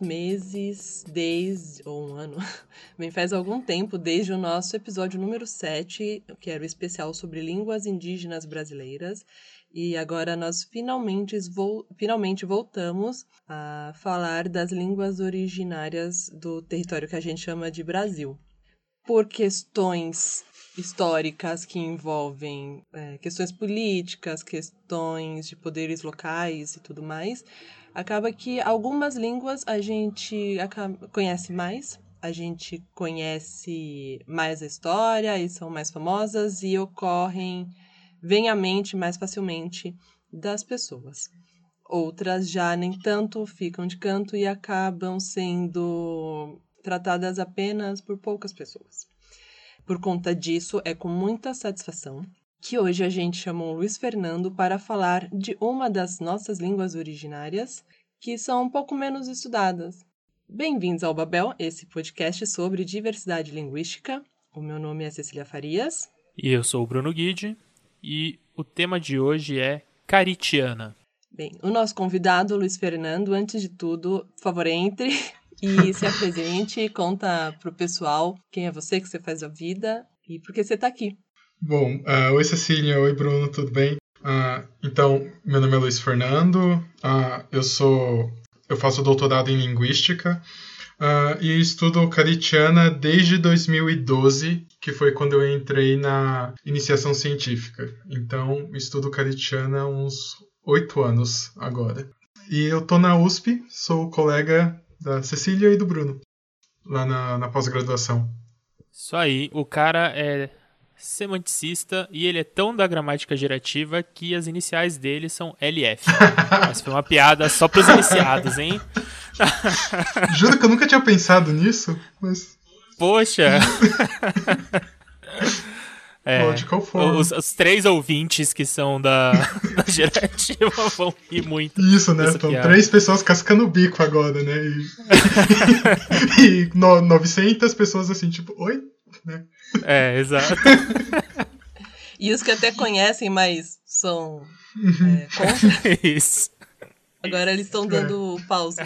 meses, desde, ou um ano, bem, faz algum tempo, desde o nosso episódio número 7, que era o especial sobre línguas indígenas brasileiras. E agora nós finalmente, vo finalmente voltamos a falar das línguas originárias do território que a gente chama de Brasil. Por questões históricas que envolvem é, questões políticas, questões de poderes locais e tudo mais, acaba que algumas línguas a gente conhece mais, a gente conhece mais a história e são mais famosas e ocorrem, vêm à mente mais facilmente das pessoas. Outras já nem tanto ficam de canto e acabam sendo tratadas apenas por poucas pessoas. Por conta disso, é com muita satisfação que hoje a gente chamou Luiz Fernando para falar de uma das nossas línguas originárias, que são um pouco menos estudadas. Bem-vindos ao Babel, esse podcast sobre diversidade linguística. O meu nome é Cecília Farias. E eu sou o Bruno Guide. E o tema de hoje é Caritiana. Bem, o nosso convidado, Luiz Fernando, antes de tudo, por favor, entre e se apresente, conta pro pessoal quem é você, que você faz a vida e por que você está aqui. Bom, uh, oi Cecília, oi Bruno, tudo bem? Uh, então, meu nome é Luiz Fernando, uh, eu sou, eu faço doutorado em linguística e estudo caritiana desde 2012, que foi quando eu entrei na iniciação científica. Então, estudo caritiana há uns oito anos agora. E eu tô na USP, sou colega da Cecília e do Bruno, lá na, na pós-graduação. Isso aí, o cara é semanticista e ele é tão da gramática gerativa que as iniciais dele são LF. Mas foi uma piada só pros iniciados, hein? Juro que eu nunca tinha pensado nisso, mas. Poxa! É. Os, os, três ouvintes que são da, da gerativa vão rir muito. Isso, né? Estão três pessoas cascando o bico agora, né? E, e no, 900 pessoas assim, tipo, oi? Né? É, exato. e os que até conhecem, mas são é, contra. Isso. Agora eles estão dando é. pausa.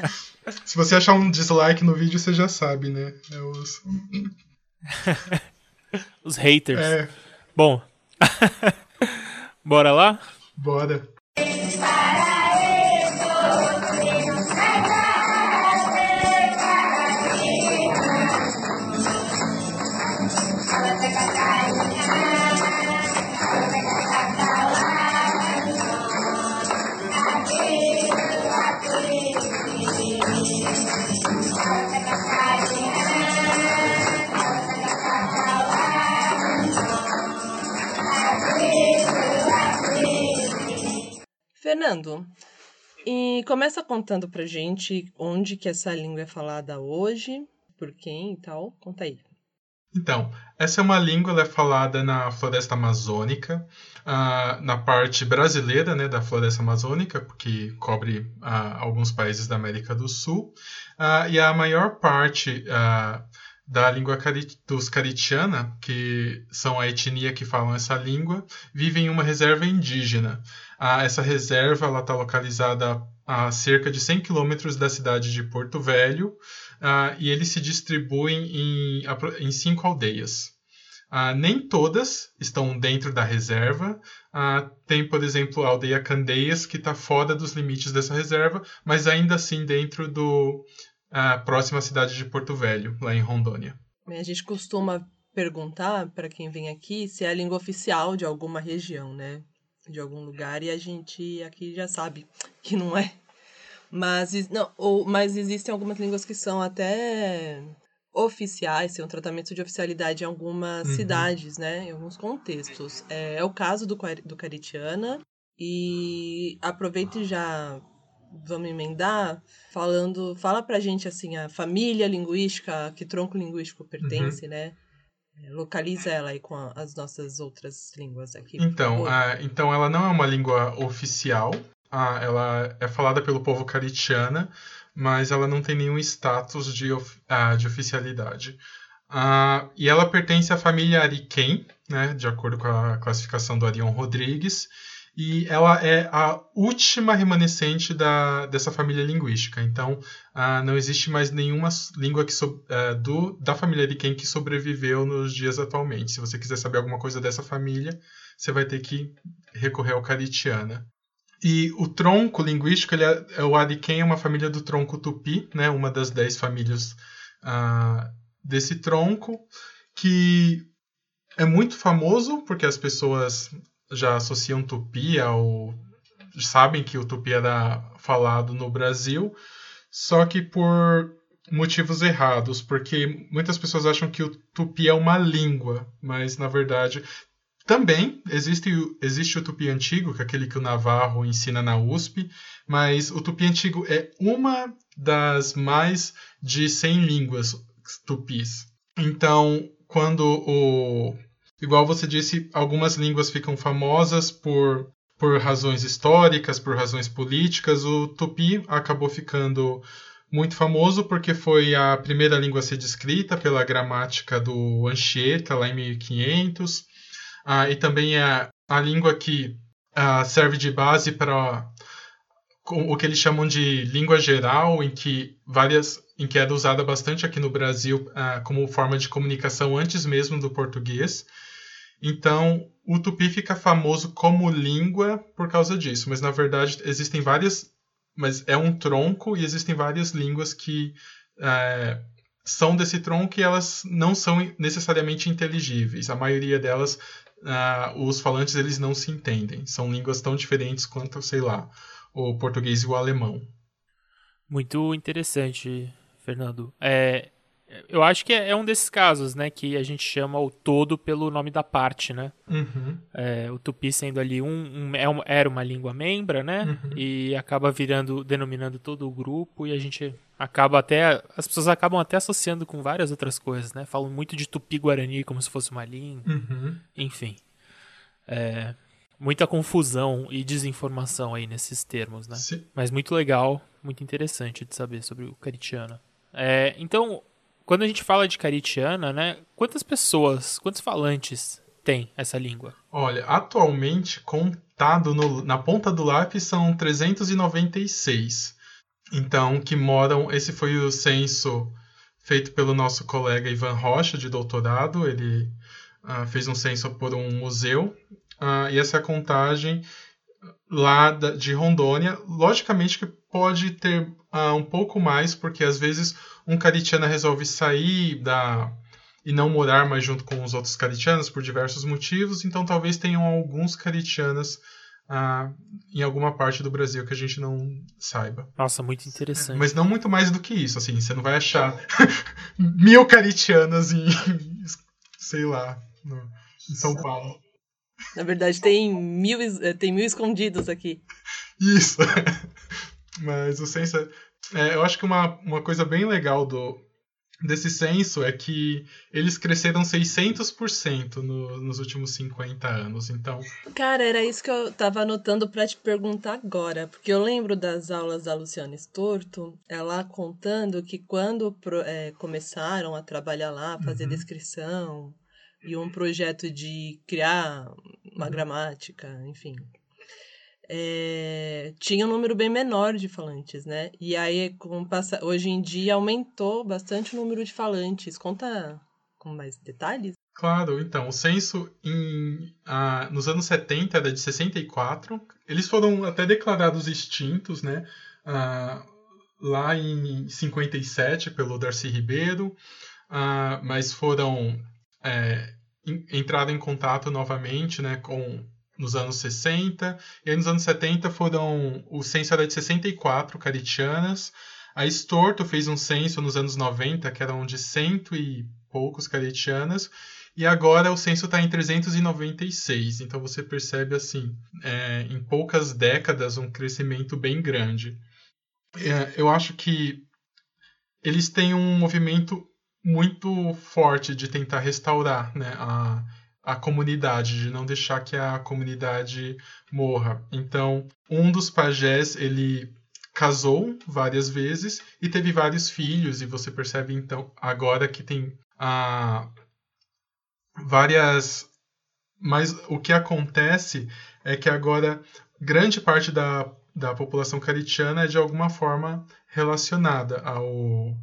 Se você achar um dislike no vídeo, você já sabe, né? É os... Os haters. É. Bom. Bora lá? Bora. Fernando, e começa contando pra gente onde que essa língua é falada hoje, por quem e tal. Conta aí. Então, essa é uma língua é falada na floresta amazônica, uh, na parte brasileira né, da floresta amazônica, que cobre uh, alguns países da América do Sul, uh, e a maior parte da língua dos Caritiana, que são a etnia que falam essa língua, vive em uma reserva indígena. Essa reserva está localizada a cerca de 100 quilômetros da cidade de Porto Velho e eles se distribuem em, em cinco aldeias. Nem todas estão dentro da reserva. Tem, por exemplo, a aldeia Candeias, que está fora dos limites dessa reserva, mas ainda assim dentro do próxima cidade de Porto Velho, lá em Rondônia. A gente costuma perguntar para quem vem aqui se é a língua oficial de alguma região, né? De algum lugar e a gente aqui já sabe que não é. Mas, não, ou, mas existem algumas línguas que são até oficiais, tem um tratamento de oficialidade em algumas uhum. cidades, né? Em alguns contextos. É, é o caso do, do Caritiana. E aproveite já vamos emendar falando fala pra gente assim a família linguística que tronco linguístico pertence uhum. né localiza ela aí com a, as nossas outras línguas aqui. Então, uh, então ela não é uma língua oficial. Uh, ela é falada pelo povo caritiana, mas ela não tem nenhum status de, of, de oficialidade. e ela pertence à família Ariquém, né, de acordo com a classificação do Arion Rodrigues. E ela é a última remanescente da, dessa família linguística. Então, uh, não existe mais nenhuma língua que so, uh, do, da família de quem que sobreviveu nos dias atualmente. Se você quiser saber alguma coisa dessa família, você vai ter que recorrer ao Caritiana. E o tronco linguístico, ele é, é o Ariken é uma família do tronco tupi, né, uma das dez famílias uh, desse tronco, que é muito famoso porque as pessoas já associam tupi ao. sabem que o tupi era falado no Brasil, só que por motivos errados, porque muitas pessoas acham que o tupi é uma língua, mas na verdade também existe, existe o tupi antigo, que é aquele que o Navarro ensina na USP, mas o tupi antigo é uma das mais de 100 línguas tupis. Então, quando o. Igual você disse, algumas línguas ficam famosas por, por razões históricas, por razões políticas. O tupi acabou ficando muito famoso porque foi a primeira língua a ser descrita pela gramática do Anchieta, lá em 1500 ah, e também é a língua que ah, serve de base para o que eles chamam de língua geral, em que várias, em que era usada bastante aqui no Brasil ah, como forma de comunicação antes mesmo do português. Então, o tupi fica famoso como língua por causa disso, mas na verdade existem várias, mas é um tronco e existem várias línguas que é, são desse tronco e elas não são necessariamente inteligíveis. A maioria delas uh, os falantes eles não se entendem. São línguas tão diferentes quanto, sei lá, o português e o alemão. Muito interessante, Fernando. É, eu acho que é, é, um desses casos, né, que a gente chama o todo pelo nome da parte, né? Uhum. É, o tupi sendo ali um, um, é era uma língua membra, né? Uhum. E acaba virando, denominando todo o grupo e a gente acaba até, as pessoas acabam até associando com várias outras coisas, né? Falam muito de tupi-guarani como se fosse uma língua, uhum. enfim. É, muita confusão e desinformação aí nesses termos, né? Sim. Mas muito legal, muito interessante de saber sobre o Caritiana. É, então, quando a gente fala de caritiana, né? Quantas pessoas, quantos falantes tem essa língua? Olha, atualmente, contado no, na ponta do lápis, são 396. Então, que moram. Esse foi o censo feito pelo nosso colega Ivan Rocha, de doutorado. Ele uh, fez um censo por um museu. Uh, e essa contagem lá de Rondônia, logicamente que pode ter uh, um pouco mais, porque às vezes um caritiana resolve sair da e não morar mais junto com os outros caritianos por diversos motivos, então talvez tenham alguns caritianas uh, em alguma parte do Brasil que a gente não saiba. Nossa, muito interessante. Mas não muito mais do que isso, assim, você não vai achar mil caritianas em, sei lá, no, em São Paulo. Na verdade, tem mil, eh, tem mil escondidos aqui. Isso. Mas o censo. É, eu acho que uma, uma coisa bem legal do, desse censo é que eles cresceram 600% no, nos últimos 50 anos. Então. Cara, era isso que eu tava anotando para te perguntar agora. Porque eu lembro das aulas da Luciana Estorto, ela contando que quando é, começaram a trabalhar lá, fazer uhum. descrição e um projeto de criar uma gramática, enfim. É, tinha um número bem menor de falantes, né? E aí, com passa... hoje em dia, aumentou bastante o número de falantes. Conta com mais detalhes? Claro, então, o censo em, ah, nos anos 70 era de 64. Eles foram até declarados extintos, né? Ah, lá em 57 pelo Darcy Ribeiro, ah, mas foram é, entraram em contato novamente né, com nos anos 60, e aí nos anos 70 foram, o censo era de 64 caritianas, a Estorto fez um censo nos anos 90, que eram de cento e poucos caritianas, e agora o censo está em 396, então você percebe assim, é, em poucas décadas, um crescimento bem grande. É, eu acho que eles têm um movimento muito forte de tentar restaurar né, a, a comunidade, de não deixar que a comunidade morra. Então, um dos pajés, ele casou várias vezes e teve vários filhos, e você percebe então agora que tem ah, várias mas o que acontece é que agora grande parte da, da população caritiana é de alguma forma relacionada ao,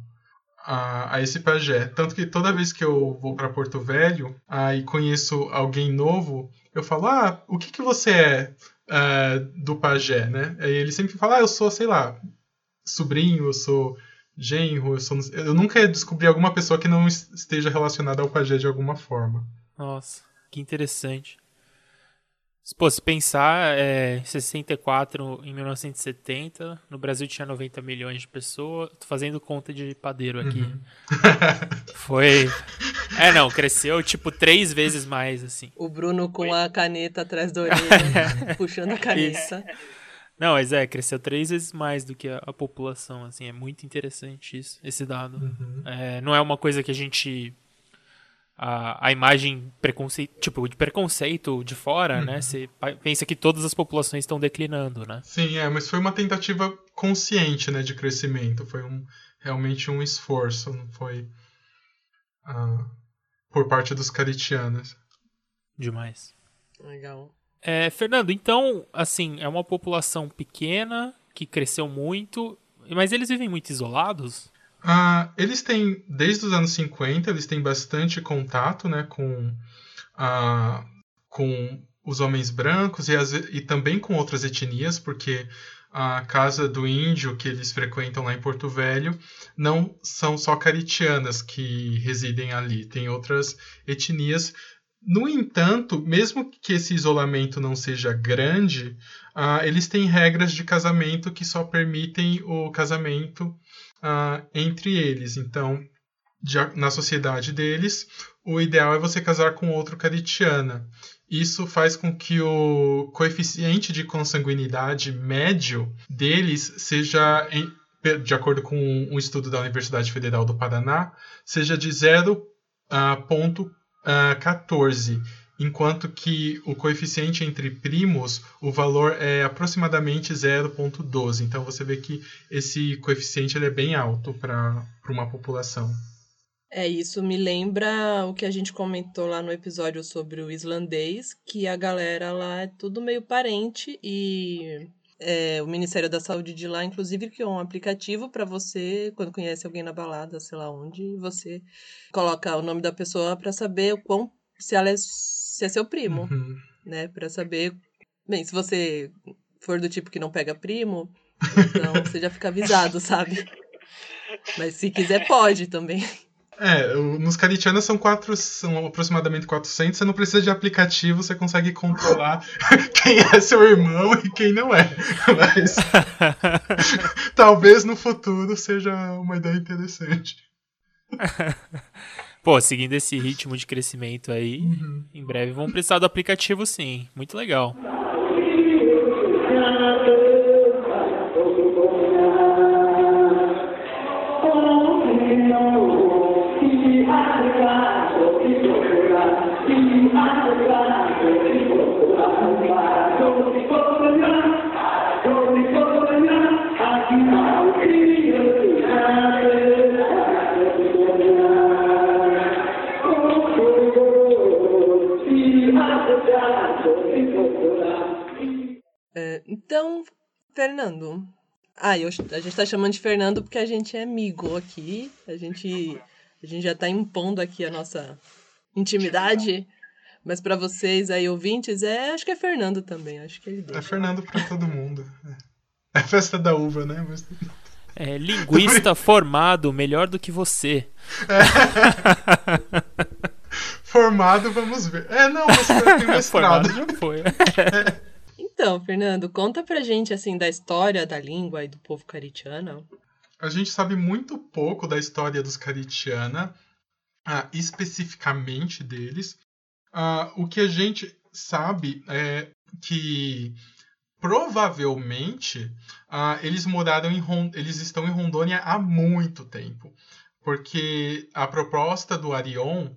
a, a, esse pajé. Tanto que toda vez que eu vou para Porto Velho aí conheço alguém novo, eu falo, ah, o que, que você é uh, do pajé, né? Aí ele sempre fala, ah, eu sou, sei lá, sobrinho, eu sou genro, eu, sou... eu nunca descobri alguma pessoa que não esteja relacionada ao pajé de alguma forma. Nossa, que interessante. Pô, se pensar, é, em 64, em 1970, no Brasil tinha 90 milhões de pessoas. Tô fazendo conta de padeiro aqui. Uhum. Foi. É, não, cresceu tipo três vezes mais, assim. O Bruno com Foi. a caneta atrás da orelha, puxando a caneta. Não, mas é, cresceu três vezes mais do que a, a população, assim. É muito interessante isso, esse dado. Uhum. É, não é uma coisa que a gente a, a imagem preconceito, tipo, de preconceito de fora, né? uhum. né? Você pensa que todas as populações estão declinando, né? Sim, é, mas foi uma tentativa consciente, né, de crescimento. Foi um, realmente um esforço, não foi uh, por parte dos caritianos. Demais. Legal. É, Fernando, então, assim, é uma população pequena que cresceu muito, mas eles vivem muito isolados? Uh, eles têm, desde os anos 50, eles têm bastante contato né, com, uh, com os homens brancos e, as, e também com outras etnias, porque a casa do índio que eles frequentam lá em Porto Velho não são só caritianas que residem ali, tem outras etnias. No entanto, mesmo que esse isolamento não seja grande, uh, eles têm regras de casamento que só permitem o casamento uh, entre eles. Então, de, na sociedade deles, o ideal é você casar com outro caritiana. Isso faz com que o coeficiente de consanguinidade médio deles seja, em, de acordo com um estudo da Universidade Federal do Paraná, seja de 0,14 uh, enquanto que o coeficiente entre primos, o valor é aproximadamente 0,12. Então você vê que esse coeficiente ele é bem alto para uma população. É, isso me lembra o que a gente comentou lá no episódio sobre o islandês, que a galera lá é tudo meio parente e é, o Ministério da Saúde de lá, inclusive, criou um aplicativo para você, quando conhece alguém na balada, sei lá onde, você coloca o nome da pessoa para saber o quão, se ela é se é seu primo, uhum. né? Para saber. Bem, se você for do tipo que não pega primo, então você já fica avisado, sabe? Mas se quiser, pode também. É, nos Caritianas são, quatro, são aproximadamente 400, você não precisa de aplicativo, você consegue controlar quem é seu irmão e quem não é. Mas talvez no futuro seja uma ideia interessante. Pô, seguindo esse ritmo de crescimento aí, uhum. em breve vão precisar do aplicativo sim. Muito legal. Então, Fernando. Ah, eu, a gente tá chamando de Fernando porque a gente é amigo aqui. A gente, a gente já tá impondo aqui a nossa intimidade. Mas para vocês aí, ouvintes, é, acho que é Fernando também. Acho que ele É Fernando para todo mundo. É. é a festa da uva, né? Mas... É, linguista formado, melhor do que você. É. Formado, vamos ver. É, não, você tem mestrado. Formado já foi. É. Então, Fernando, conta pra gente assim da história da língua e do povo caritiano. A gente sabe muito pouco da história dos caritiana, uh, especificamente deles. Uh, o que a gente sabe é que provavelmente uh, eles moraram em Rond eles estão em Rondônia há muito tempo, porque a proposta do Arion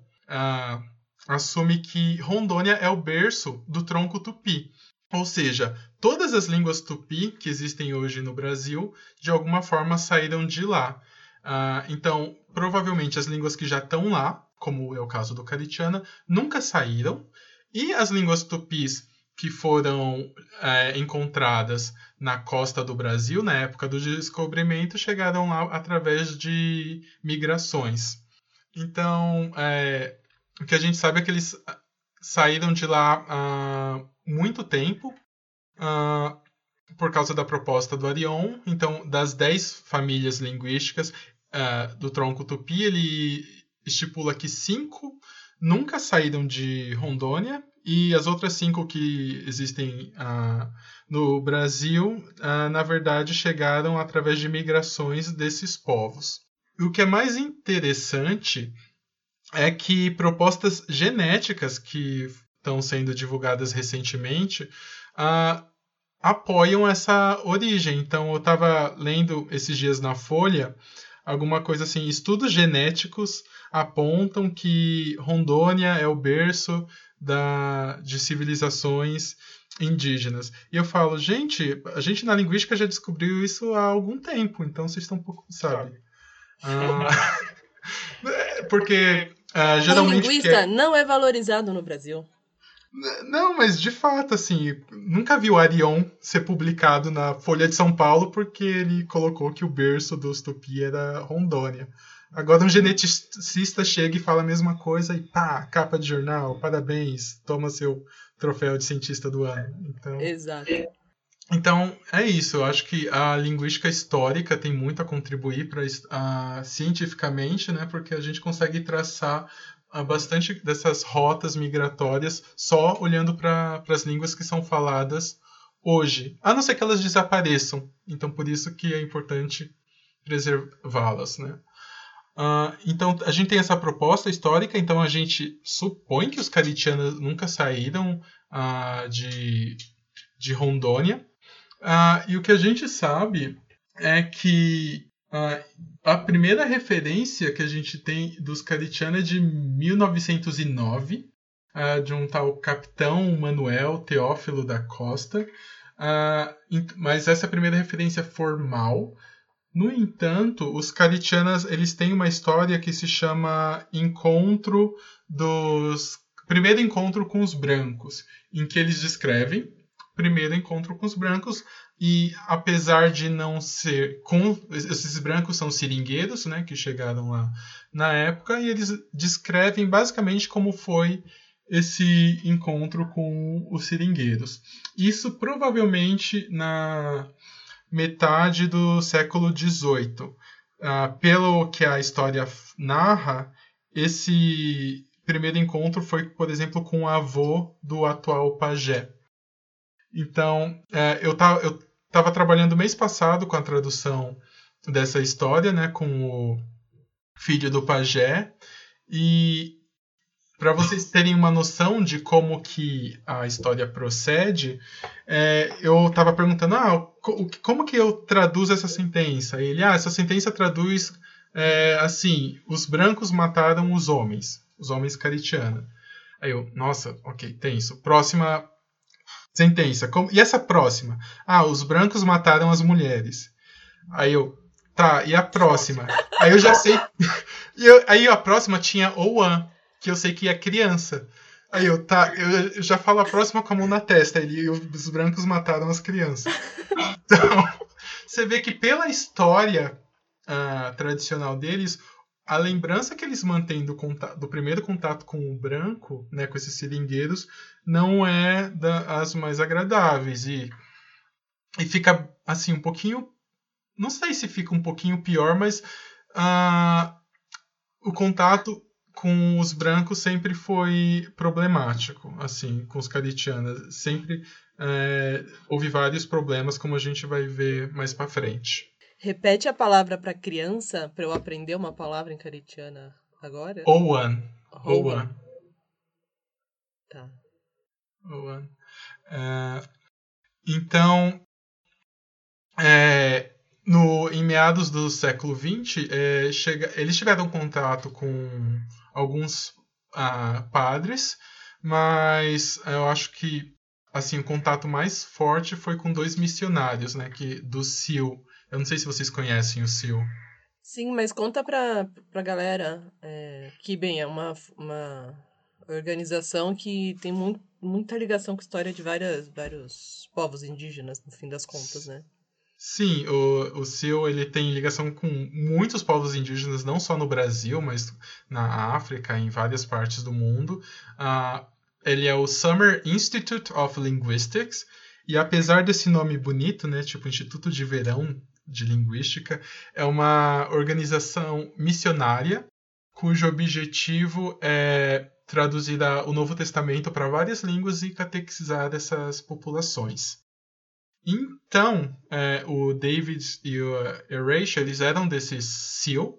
assume que Rondônia é o berço do tronco tupi. Ou seja, todas as línguas tupi que existem hoje no Brasil, de alguma forma saíram de lá. Uh, então, provavelmente as línguas que já estão lá, como é o caso do Caritiana, nunca saíram. E as línguas tupis que foram é, encontradas na costa do Brasil, na época do descobrimento, chegaram lá através de migrações. Então, é, o que a gente sabe é que eles saíram de lá há muito tempo, uh, por causa da proposta do Arion. Então, das dez famílias linguísticas uh, do tronco tupi, ele estipula que cinco nunca saíram de Rondônia e as outras cinco que existem uh, no Brasil, na verdade, chegaram através de migrações desses povos. E o que é mais interessante é que propostas genéticas que estão sendo divulgadas recentemente uh, apoiam essa origem. Então, eu estava lendo esses dias na Folha alguma coisa assim: estudos genéticos apontam que Rondônia é o berço da, de civilizações indígenas. E eu falo, gente, a gente na linguística já descobriu isso há algum tempo, então vocês estão um pouco, sabe? Ah, porque ah, geralmente. O linguista quer... não é valorizado no Brasil. Não, mas de fato, assim, nunca vi o Arion ser publicado na Folha de São Paulo porque ele colocou que o berço do Tupi era Rondônia. Agora um geneticista chega e fala a mesma coisa e pá, capa de jornal, parabéns, toma seu troféu de cientista do ano. Então, Exato. Então, é isso. Eu acho que a linguística histórica tem muito a contribuir para uh, cientificamente, né? Porque a gente consegue traçar bastante dessas rotas migratórias só olhando para as línguas que são faladas hoje, a não ser que elas desapareçam. Então, por isso que é importante preservá-las, né? Uh, então, a gente tem essa proposta histórica, então a gente supõe que os caritianos nunca saíram uh, de, de Rondônia. Uh, e o que a gente sabe é que a primeira referência que a gente tem dos caritianos é de 1909, de um tal capitão Manuel Teófilo da Costa. mas essa é primeira referência formal. No entanto, os Caritianas eles têm uma história que se chama Encontro dos Primeiro Encontro com os Brancos, em que eles descrevem primeiro encontro com os brancos e apesar de não ser com esses brancos são seringueiros, né, que chegaram lá na época e eles descrevem basicamente como foi esse encontro com os seringueiros. Isso provavelmente na metade do século XVIII. Ah, pelo que a história narra, esse primeiro encontro foi, por exemplo, com o avô do atual pajé. Então, é, eu estava trabalhando mês passado com a tradução dessa história, né, com o filho do pajé, e para vocês terem uma noção de como que a história procede, é, eu estava perguntando, ah, como que eu traduzo essa sentença? E ele, ah, essa sentença traduz é, assim, os brancos mataram os homens, os homens caritianos. Aí eu, nossa, ok, tem isso. Próxima sentença. Como, e essa próxima? Ah, os brancos mataram as mulheres. Aí eu, tá, e a próxima? Aí eu já sei. eu, aí a próxima tinha Ouan que eu sei que é criança. Aí eu, tá, eu já falo a próxima com a mão na testa. Ele, os brancos mataram as crianças. Então, você vê que pela história uh, tradicional deles, a lembrança que eles mantêm do, contato, do primeiro contato com o branco, né, com esses seringueiros, não é das mais agradáveis. E, e fica, assim, um pouquinho. Não sei se fica um pouquinho pior, mas uh, o contato com os brancos sempre foi problemático, assim, com os caritianos. Sempre é, houve vários problemas, como a gente vai ver mais para frente. Repete a palavra para criança, para eu aprender uma palavra em caritiana agora. Owan. Owan. Tá. Owan. É, então, é, no, em meados do século XX, é, chega, eles tiveram contato com alguns uh, padres, mas eu acho que assim o contato mais forte foi com dois missionários, né, que do Sil. Eu não sei se vocês conhecem o Sil. Sim, mas conta pra, pra galera é, que, bem, é uma, uma Organização que tem muito, muita ligação com a história de várias, vários povos indígenas, no fim das contas, né? Sim, o, o CIO ele tem ligação com muitos povos indígenas, não só no Brasil, mas na África, em várias partes do mundo. Uh, ele é o Summer Institute of Linguistics, e apesar desse nome bonito, né, tipo Instituto de Verão de Linguística, é uma organização missionária cujo objetivo é traduzir o Novo Testamento para várias línguas e catequizar essas populações. Então, é, o David e o Erasha, eles eram desses SEAL,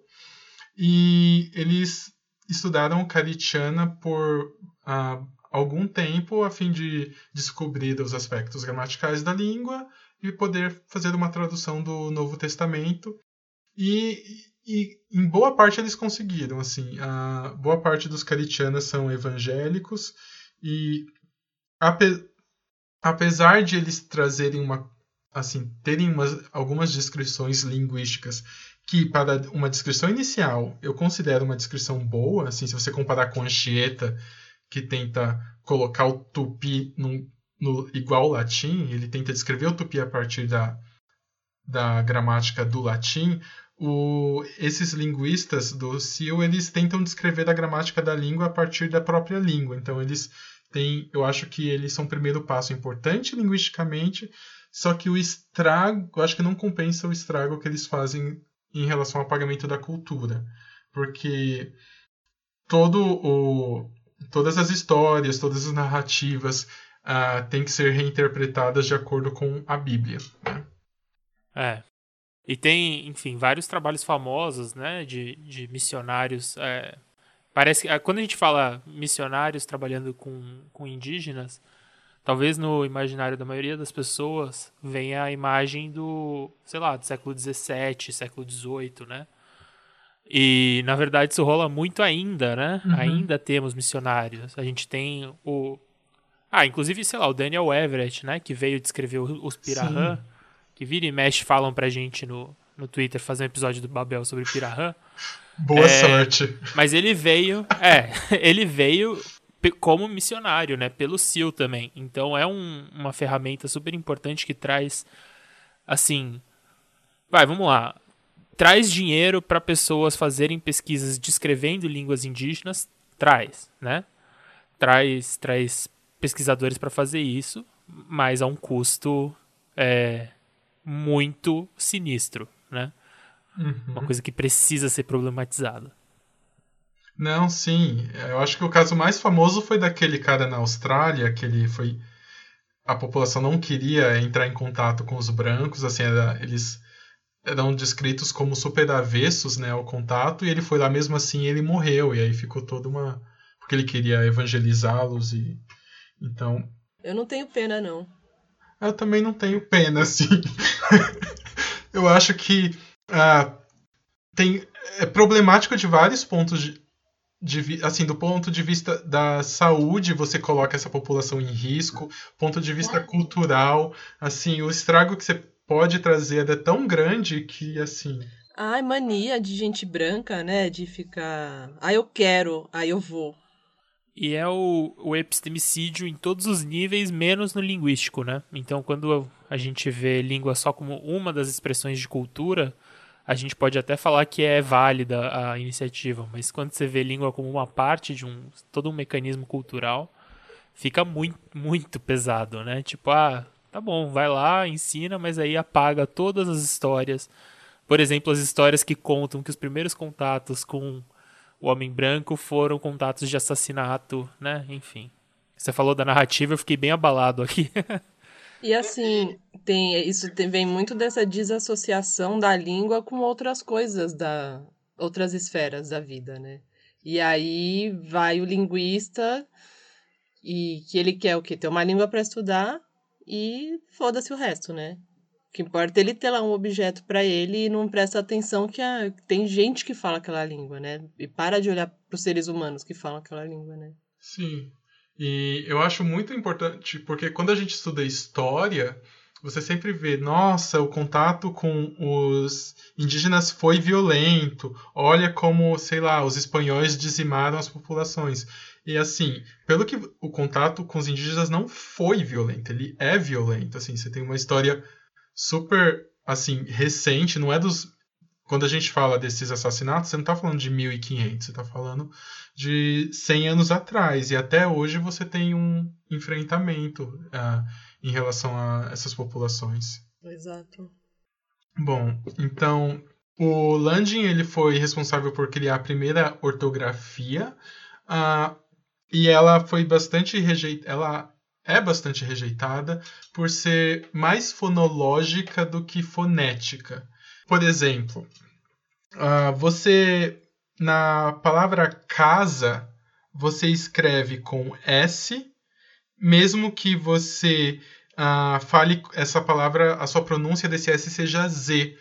e eles estudaram Caritiana por uh, algum tempo a fim de descobrir os aspectos gramaticais da língua e poder fazer uma tradução do Novo Testamento. E, e em boa parte eles conseguiram, assim, a boa parte dos caritianas são evangélicos e ape, apesar de eles trazerem uma assim, terem umas, algumas descrições linguísticas que para uma descrição inicial eu considero uma descrição boa, assim, se você comparar com a Anchieta, que tenta colocar o tupi num, no, igual latim, ele tenta descrever o tupi a partir da, da gramática do latim, o, esses linguistas do CIO, eles tentam descrever a gramática da língua a partir da própria língua. Então, eles têm, eu acho que eles são o primeiro passo importante linguisticamente, só que o estrago, eu acho que não compensa o estrago que eles fazem em relação ao apagamento da cultura. Porque todo o, todas as histórias, todas as narrativas uh, têm que ser reinterpretadas de acordo com a Bíblia. Né? É. E tem, enfim, vários trabalhos famosos, né, de, de missionários. É, parece que quando a gente fala missionários trabalhando com, com indígenas, talvez no imaginário da maioria das pessoas venha a imagem do, sei lá, do século XVII, século XVIII, né? E, na verdade, isso rola muito ainda, né? Uhum. Ainda temos missionários. A gente tem o... Ah, inclusive, sei lá, o Daniel Everett, né? Que veio descrever os Pirahã. Que vira e mexe falam pra gente no, no Twitter fazer um episódio do Babel sobre Pirahã. Boa é, sorte. Mas ele veio... É, ele veio como missionário, né? Pelo SEAL também. Então, é um, uma ferramenta super importante que traz, assim... Vai, vamos lá traz dinheiro para pessoas fazerem pesquisas descrevendo línguas indígenas, traz, né? Traz, traz pesquisadores para fazer isso, mas a um custo é, muito sinistro, né? Uhum. Uma coisa que precisa ser problematizada. Não, sim. Eu acho que o caso mais famoso foi daquele cara na Austrália, que ele foi. A população não queria entrar em contato com os brancos, assim, era, eles eram descritos como super avessos né, ao contato, e ele foi lá mesmo assim ele morreu, e aí ficou toda uma. porque ele queria evangelizá-los e. Então. Eu não tenho pena, não. Eu também não tenho pena, assim. eu acho que uh, tem, é problemático de vários pontos de, de, assim, do ponto de vista da saúde, você coloca essa população em risco, ponto de vista cultural, assim, o estrago que você pode trazer é tão grande que, assim. Ai, mania de gente branca, né? De ficar. Ah, eu quero, aí eu vou. E é o, o epistemicídio em todos os níveis, menos no linguístico, né? Então, quando a gente vê língua só como uma das expressões de cultura, a gente pode até falar que é válida a iniciativa, mas quando você vê língua como uma parte de um todo um mecanismo cultural, fica muito, muito pesado, né? Tipo, ah, Tá bom, vai lá, ensina, mas aí apaga todas as histórias. Por exemplo, as histórias que contam que os primeiros contatos com o homem branco foram contatos de assassinato, né? Enfim. Você falou da narrativa, eu fiquei bem abalado aqui. E assim, tem isso tem, vem muito dessa desassociação da língua com outras coisas da outras esferas da vida, né? E aí vai o linguista e que ele quer o quê? Ter uma língua para estudar e foda-se o resto, né? O que importa é ele ter lá um objeto para ele e não presta atenção que a... tem gente que fala aquela língua, né? E para de olhar para os seres humanos que falam aquela língua, né? Sim. E eu acho muito importante, porque quando a gente estuda história, você sempre vê, nossa, o contato com os indígenas foi violento, olha como, sei lá, os espanhóis dizimaram as populações. E assim, pelo que o contato com os indígenas não foi violento, ele é violento. Assim, você tem uma história super assim recente, não é dos quando a gente fala desses assassinatos, você não está falando de 1500, você está falando de 100 anos atrás. E até hoje você tem um enfrentamento uh, em relação a essas populações. Exato. Bom, então o Landin ele foi responsável por criar a primeira ortografia uh, e ela foi bastante rejeitada. Ela é bastante rejeitada por ser mais fonológica do que fonética. Por exemplo, uh, você na palavra casa você escreve com S, mesmo que você uh, fale essa palavra, a sua pronúncia desse S seja Z,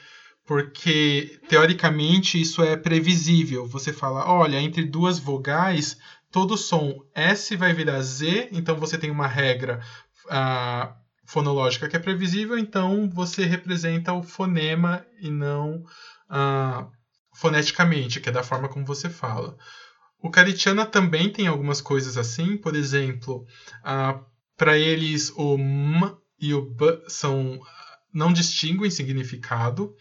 porque teoricamente isso é previsível. Você fala, olha, entre duas vogais, todo som S vai virar Z, então você tem uma regra uh, fonológica que é previsível, então você representa o fonema e não uh, foneticamente, que é da forma como você fala. O Caritiana também tem algumas coisas assim, por exemplo, uh, para eles o M e o B são não distinguem significado.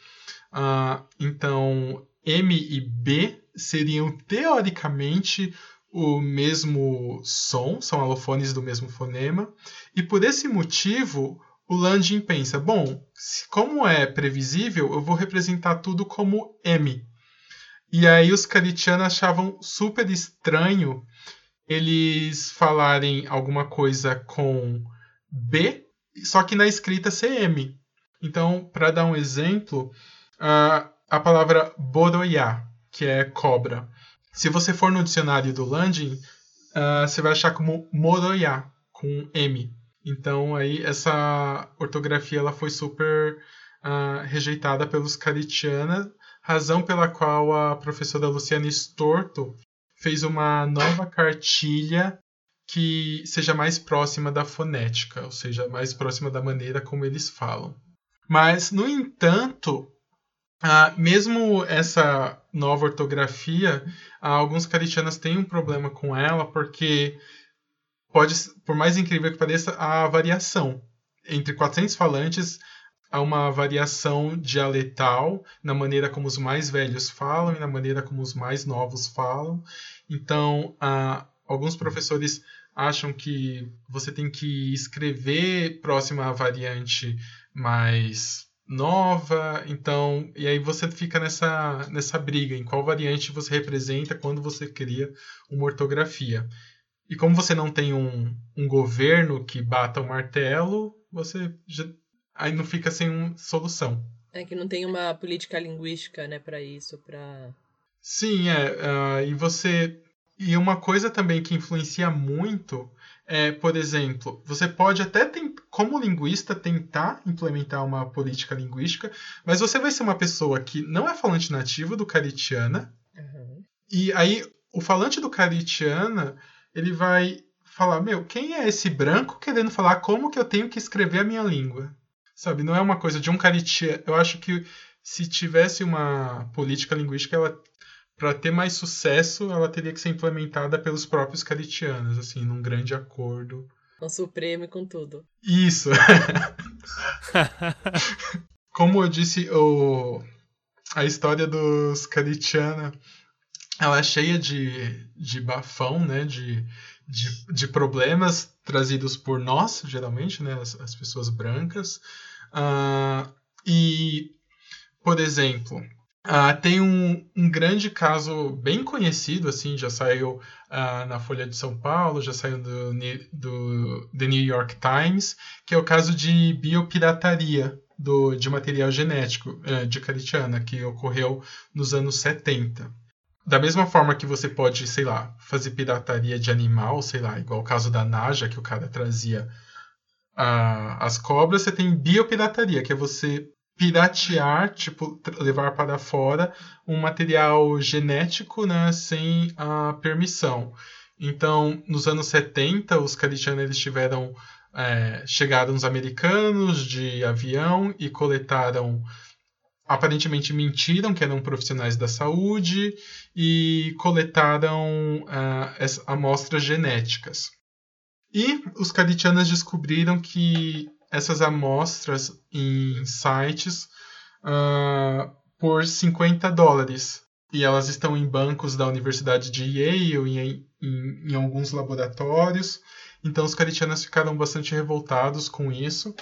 Então, M e B seriam teoricamente o mesmo som, são alofones do mesmo fonema, e por esse motivo o Landin pensa: bom, como é previsível, eu vou representar tudo como M. E aí os Caritianos achavam super estranho eles falarem alguma coisa com B, só que na escrita CM. Então, para dar um exemplo, uh, a palavra boroiá, que é cobra. Se você for no dicionário do Landing, uh, você vai achar como moroiá, com M. Então, aí, essa ortografia ela foi super uh, rejeitada pelos Caritianas, razão pela qual a professora Luciana Storto fez uma nova cartilha que seja mais próxima da fonética, ou seja, mais próxima da maneira como eles falam. Mas, no entanto, ah, mesmo essa nova ortografia, ah, alguns caritianos têm um problema com ela, porque pode, por mais incrível que pareça, há variação. Entre 400 falantes, há uma variação dialetal na maneira como os mais velhos falam e na maneira como os mais novos falam. Então, ah, alguns professores acham que você tem que escrever próximo à variante mais nova, então, e aí você fica nessa, nessa briga em qual variante você representa quando você cria uma ortografia. E como você não tem um, um governo que bata o martelo, você já, aí não fica sem uma solução. É que não tem uma política linguística, né, para isso, para Sim, é, uh, e você e uma coisa também que influencia muito é, por exemplo, você pode até, como linguista, tentar implementar uma política linguística, mas você vai ser uma pessoa que não é falante nativo do Caritiana, uhum. e aí o falante do Caritiana, ele vai falar, meu, quem é esse branco querendo falar como que eu tenho que escrever a minha língua? Sabe, não é uma coisa de um Caritiana. Eu acho que se tivesse uma política linguística, ela para ter mais sucesso, ela teria que ser implementada pelos próprios caritianos, assim, num grande acordo. Com o Supremo e com tudo. Isso. Como eu disse, o... a história dos caritianos, ela é cheia de, de bafão, né, de, de, de problemas trazidos por nós, geralmente, né, as, as pessoas brancas. Uh, e, por exemplo, Uh, tem um, um, grande caso bem conhecido, assim, já saiu uh, na Folha de São Paulo, já saiu do, do The New York Times, que é o caso de biopirataria do, de material genético uh, de caritiana, que ocorreu nos anos 70. Da mesma forma que você pode, sei lá, fazer pirataria de animal, sei lá, igual o caso da Naja, que o cara trazia as cobras, você tem biopirataria, que é você piratear, tipo, levar para fora um material genético, né, sem a permissão. Então, nos anos 70, os caritianos eles tiveram é, chegaram os americanos de avião e coletaram aparentemente mentiram que eram profissionais da saúde e coletaram uh, amostras genéticas. E os caritianas descobriram que essas amostras em sites uh, por 50 dólares. E elas estão em bancos da Universidade de Yale, em, em, em alguns laboratórios. Então os caritianas ficaram bastante revoltados com isso.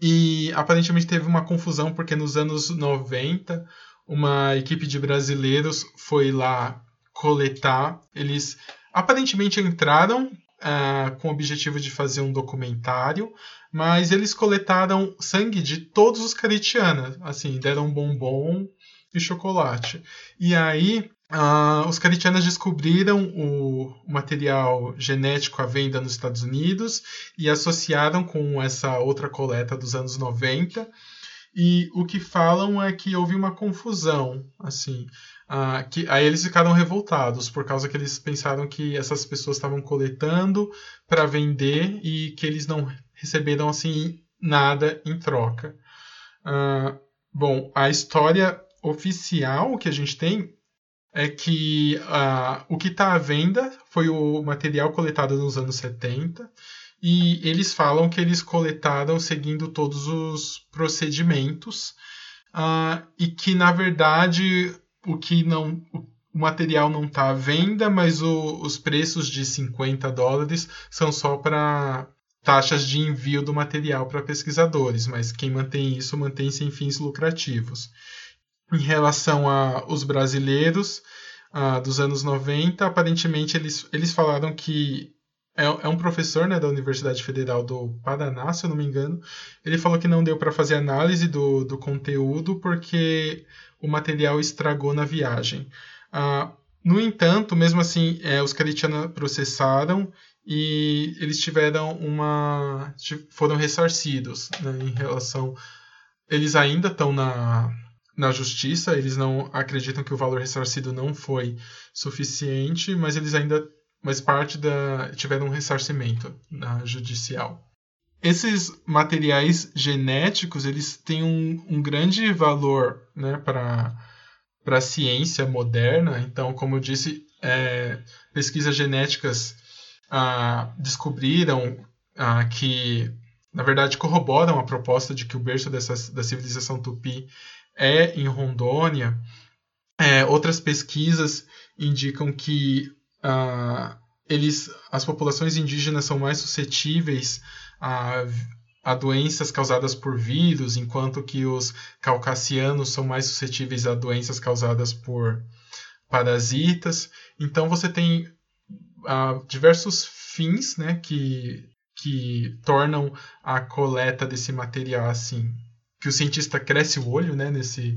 E aparentemente teve uma confusão, porque nos anos 90, uma equipe de brasileiros foi lá coletar. Eles aparentemente entraram uh, com o objetivo de fazer um documentário, mas eles coletaram sangue de todos os caritianas. Assim, deram bombom e chocolate. E aí os caritianos descobriram o material genético à venda nos Estados Unidos e associaram com essa outra coleta dos anos 90. E o que falam é que houve uma confusão, assim, uh, que aí eles ficaram revoltados por causa que eles pensaram que essas pessoas estavam coletando para vender e que eles não receberam assim nada em troca. Uh, bom, a história oficial que a gente tem é que uh, o que está à venda foi o material coletado nos anos 70 e eles falam que eles coletaram seguindo todos os procedimentos e que na verdade o que não o material não está à venda, mas o, os preços de 50 dólares são só para taxas de envio do material para pesquisadores, mas quem mantém isso mantém sem fins lucrativos em relação aos brasileiros dos anos 90, aparentemente eles, eles falaram que é, é, um professor né, da Universidade Federal do Paraná, se eu não me engano. Ele falou que não deu para fazer análise do, do conteúdo porque o material estragou na viagem. Uh, no entanto, mesmo assim, é, os Caritiana processaram e eles tiveram uma. foram ressarcidos né, em relação. Eles ainda estão na, na justiça, eles não acreditam que o valor ressarcido não foi suficiente, mas eles ainda mas parte da tiveram um ressarcimento na judicial. Esses materiais genéticos eles têm um, um grande valor né, para a ciência moderna. Então, como eu disse, é, pesquisas genéticas ah, descobriram ah, que, na verdade, corroboram a proposta de que o berço dessa, da civilização tupi é em Rondônia. É, outras pesquisas indicam que ah, eles, as populações indígenas são mais suscetíveis a, a doenças causadas por vírus, enquanto que os caucasianos são mais suscetíveis a doenças causadas por parasitas. Então você tem ah, diversos fins né, que, que tornam a coleta desse material assim que o cientista cresce o olho né, nesse,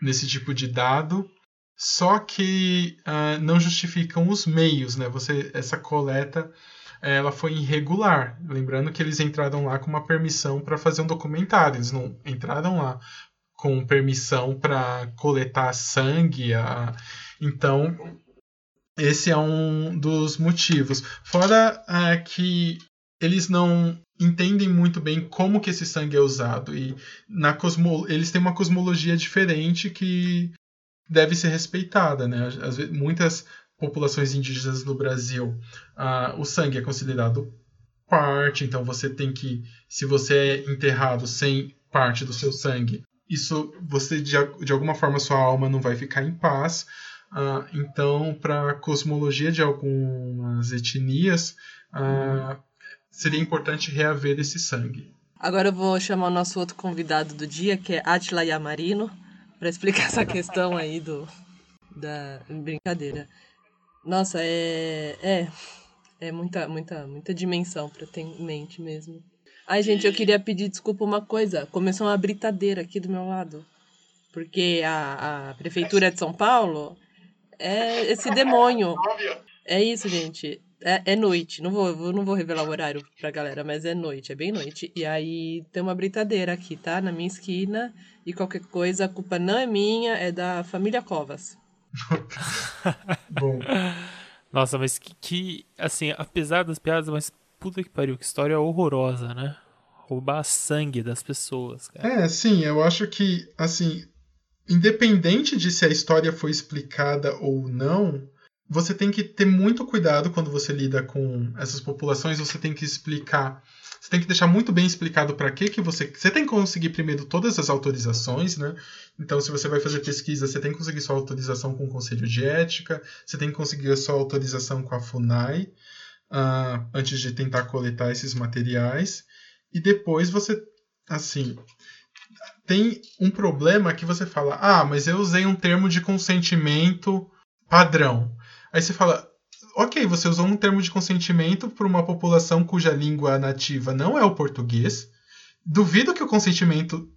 nesse tipo de dado, só que uh, não justificam os meios. Né? Você, essa coleta ela foi irregular. Lembrando que eles entraram lá com uma permissão para fazer um documentário, eles não entraram lá com permissão para coletar sangue. A... Então, esse é um dos motivos. Fora uh, que eles não entendem muito bem como que esse sangue é usado e na cosmo eles têm uma cosmologia diferente que deve ser respeitada, né? Vezes, muitas populações indígenas no Brasil, uh, o sangue é considerado parte, então você tem que, se você é enterrado sem parte do seu sangue, isso você de, de alguma forma sua alma não vai ficar em paz. Uh, então, para a cosmologia de algumas etnias, uh, seria importante reaver esse sangue. Agora eu vou chamar o nosso outro convidado do dia, que é Atila Yamarino, para explicar essa questão aí do da brincadeira. Nossa, é é é muita muita muita dimensão para ter em mente mesmo. Ai, gente, eu queria pedir desculpa uma coisa. Começou uma britadeira aqui do meu lado. Porque a, a prefeitura de São Paulo é esse demônio. É isso, gente. É, é noite, não vou, não vou revelar o horário pra galera, mas é noite, é bem noite. E aí tem uma britadeira aqui, tá? Na minha esquina. E qualquer coisa, a culpa não é minha, é da família Covas. Bom. Nossa, mas que, que, assim, apesar das piadas, mas puta que pariu, que história horrorosa, né? roubar sangue das pessoas. Cara. É, sim, eu acho que, assim, independente de se a história foi explicada ou não, você tem que ter muito cuidado quando você lida com essas populações, você tem que explicar, você tem que deixar muito bem explicado para que que você, você tem que conseguir primeiro todas as autorizações, né? Então, se você vai fazer pesquisa, você tem que conseguir sua autorização com o Conselho de Ética, você tem que conseguir a sua autorização com a FUNAI, uh, antes de tentar coletar esses materiais, e depois você, assim, tem um problema que você fala, ah, mas eu usei um termo de consentimento padrão. Aí você fala, ok, você usou um termo de consentimento para uma população cuja língua nativa não é o português. Duvido que o consentimento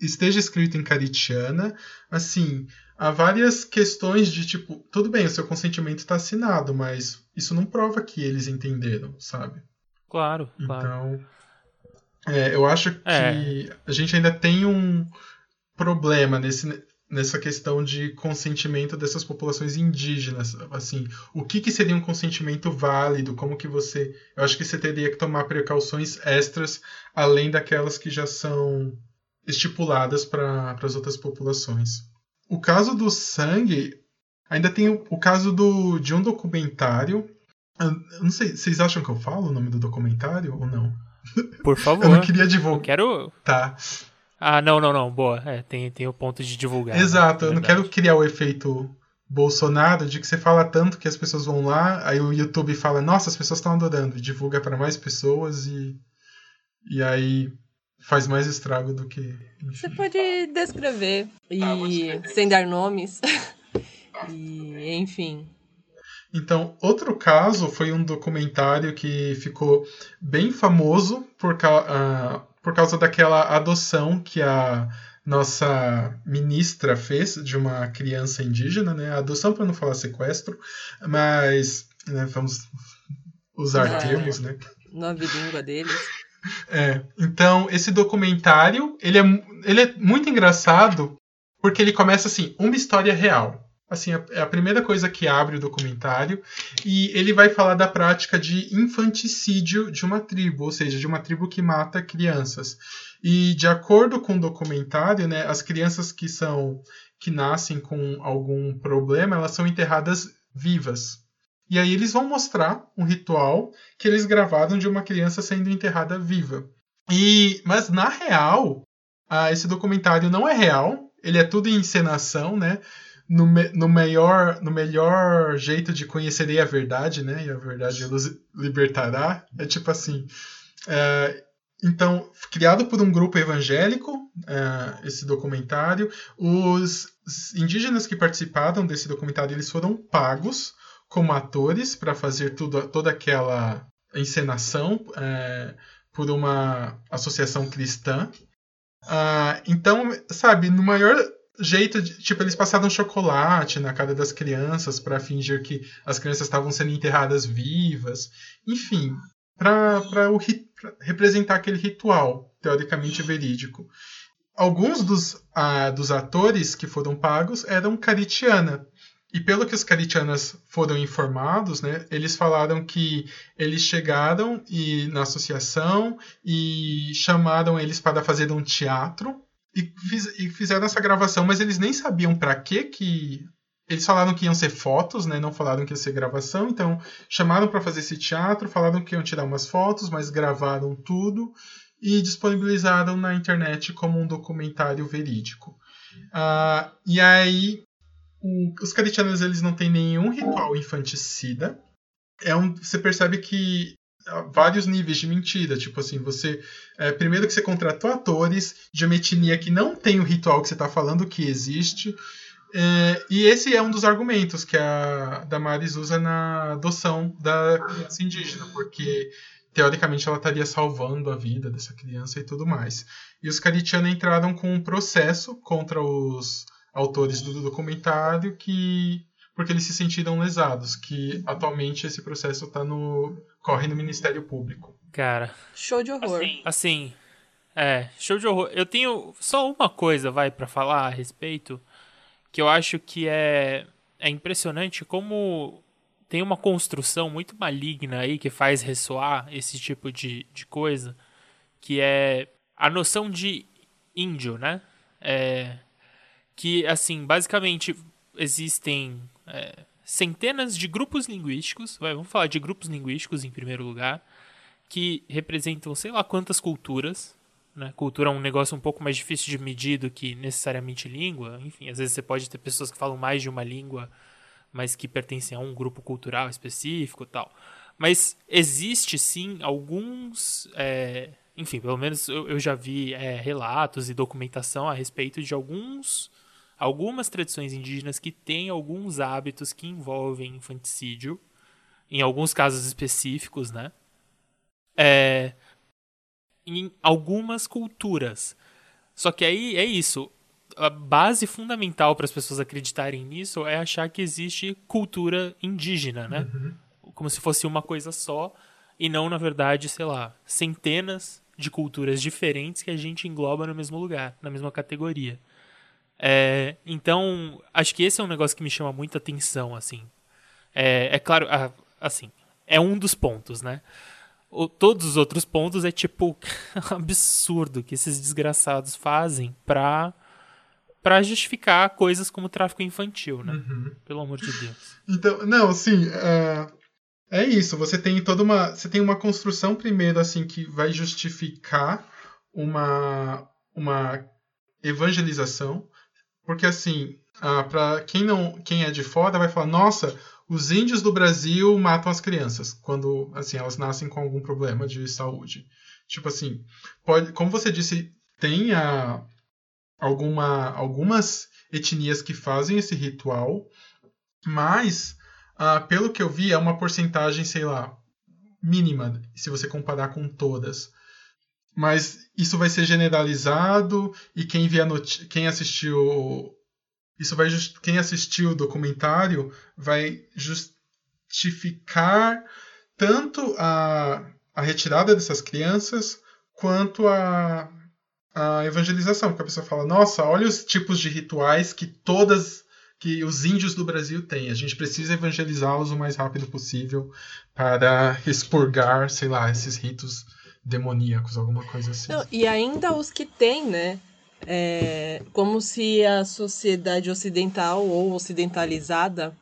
esteja escrito em caritiana. Assim, há várias questões de tipo, tudo bem, o seu consentimento está assinado, mas isso não prova que eles entenderam, sabe? Claro, claro. Então, é, eu acho que é. a gente ainda tem um problema nesse, nessa questão de consentimento dessas populações indígenas, assim, o que, que seria um consentimento válido, como que você, eu acho que você teria que tomar precauções extras além daquelas que já são estipuladas para as outras populações. O caso do sangue, ainda tem o, o caso do, de um documentário, eu não sei, vocês acham que eu falo o nome do documentário ou não? Por favor. eu não queria divulgar. Eu quero. Tá. Ah, não, não, não. Boa. É, tem, tem o ponto de divulgar. Né? Exato. Né? Eu não quero criar o efeito Bolsonaro de que você fala tanto que as pessoas vão lá, aí o YouTube fala, nossa, as pessoas estão adorando, e divulga para mais pessoas e, e aí faz mais estrago do que. Enfim. Você pode descrever e ah, sem dar nomes. e enfim. Então, outro caso foi um documentário que ficou bem famoso por, uh, por causa daquela adoção que a nossa ministra fez de uma criança indígena, né? Adoção para não falar sequestro, mas né, vamos usar é, termos, né? Nova língua deles. É, então esse documentário ele é, ele é muito engraçado porque ele começa assim uma história real assim, é a primeira coisa que abre o documentário, e ele vai falar da prática de infanticídio de uma tribo, ou seja, de uma tribo que mata crianças. E de acordo com o documentário, né, as crianças que são que nascem com algum problema, elas são enterradas vivas. E aí eles vão mostrar um ritual que eles gravaram de uma criança sendo enterrada viva. E mas na real, ah, esse documentário não é real, ele é tudo encenação, né? No, no, melhor, no melhor jeito de conhecerei a verdade, né? E a verdade nos libertará. É tipo assim. É, então, criado por um grupo evangélico, é, esse documentário, os indígenas que participaram desse documentário eles foram pagos como atores para fazer tudo, toda aquela encenação é, por uma associação cristã. Ah, então, sabe, no maior jeito de. Tipo, eles passaram chocolate na cara das crianças para fingir que as crianças estavam sendo enterradas vivas. Enfim, para representar aquele ritual, teoricamente verídico. Alguns dos, ah, dos atores que foram pagos eram caritiana. E pelo que os caritianas foram informados, né, eles falaram que eles chegaram e, na associação e chamaram eles para fazer um teatro e, fiz, e fizeram essa gravação, mas eles nem sabiam para que que eles falaram que iam ser fotos, né? Não falaram que ia ser gravação. Então chamaram para fazer esse teatro, falaram que iam tirar umas fotos, mas gravaram tudo e disponibilizaram na internet como um documentário verídico. Uh, e aí o, os caritianos eles não têm nenhum ritual infanticida. É um, você percebe que vários níveis de mentira. Tipo assim, você. É, primeiro que você contratou atores de uma etnia que não tem o ritual que você está falando que existe. É, e esse é um dos argumentos que a Damares usa na adoção da criança indígena, porque teoricamente ela estaria salvando a vida dessa criança e tudo mais. E os Caritiana entraram com um processo contra os autores do documentário que porque eles se sentiram lesados, que atualmente esse processo tá no corre no Ministério Público. Cara, show de horror. Assim, assim é, show de horror. Eu tenho só uma coisa vai para falar a respeito, que eu acho que é é impressionante como tem uma construção muito maligna aí que faz ressoar esse tipo de, de coisa, que é a noção de índio, né? É, que, assim, basicamente existem é, centenas de grupos linguísticos, vai, vamos falar de grupos linguísticos em primeiro lugar, que representam sei lá quantas culturas. Né? Cultura é um negócio um pouco mais difícil de medir do que necessariamente língua. Enfim, às vezes você pode ter pessoas que falam mais de uma língua, mas que pertencem a um grupo cultural específico tal. Mas existe sim alguns. É, enfim, pelo menos eu, eu já vi é, relatos e documentação a respeito de alguns algumas tradições indígenas que têm alguns hábitos que envolvem infanticídio, em alguns casos específicos, né? É, em algumas culturas. Só que aí é isso. A base fundamental para as pessoas acreditarem nisso é achar que existe cultura indígena, né? Uhum. Como se fosse uma coisa só e não, na verdade, sei lá, centenas de culturas diferentes que a gente engloba no mesmo lugar, na mesma categoria. É, então, acho que esse é um negócio que me chama muita atenção, assim. É, é claro, assim, é um dos pontos, né? O, todos os outros pontos é tipo absurdo que esses desgraçados fazem pra, pra justificar coisas como tráfico infantil, né? Uhum. Pelo amor de Deus. Então, não, sim, é, é isso. Você tem toda uma, você tem uma construção primeiro assim que vai justificar uma uma evangelização porque assim, ah, para quem não, quem é de fora vai falar, nossa, os índios do Brasil matam as crianças quando assim elas nascem com algum problema de saúde. Tipo assim, pode, como você disse, tem a, alguma, algumas etnias que fazem esse ritual, mas ah, pelo que eu vi é uma porcentagem, sei lá, mínima se você comparar com todas mas isso vai ser generalizado e quem via quem assistiu isso vai quem assistiu o documentário vai justificar tanto a, a retirada dessas crianças quanto a, a evangelização, porque a pessoa fala: "Nossa, olha os tipos de rituais que todas que os índios do Brasil têm. A gente precisa evangelizá-los o mais rápido possível para expurgar, sei lá, esses ritos demoníacos, alguma coisa assim. Não, e ainda os que têm, né? É, como se a sociedade ocidental ou ocidentalizada,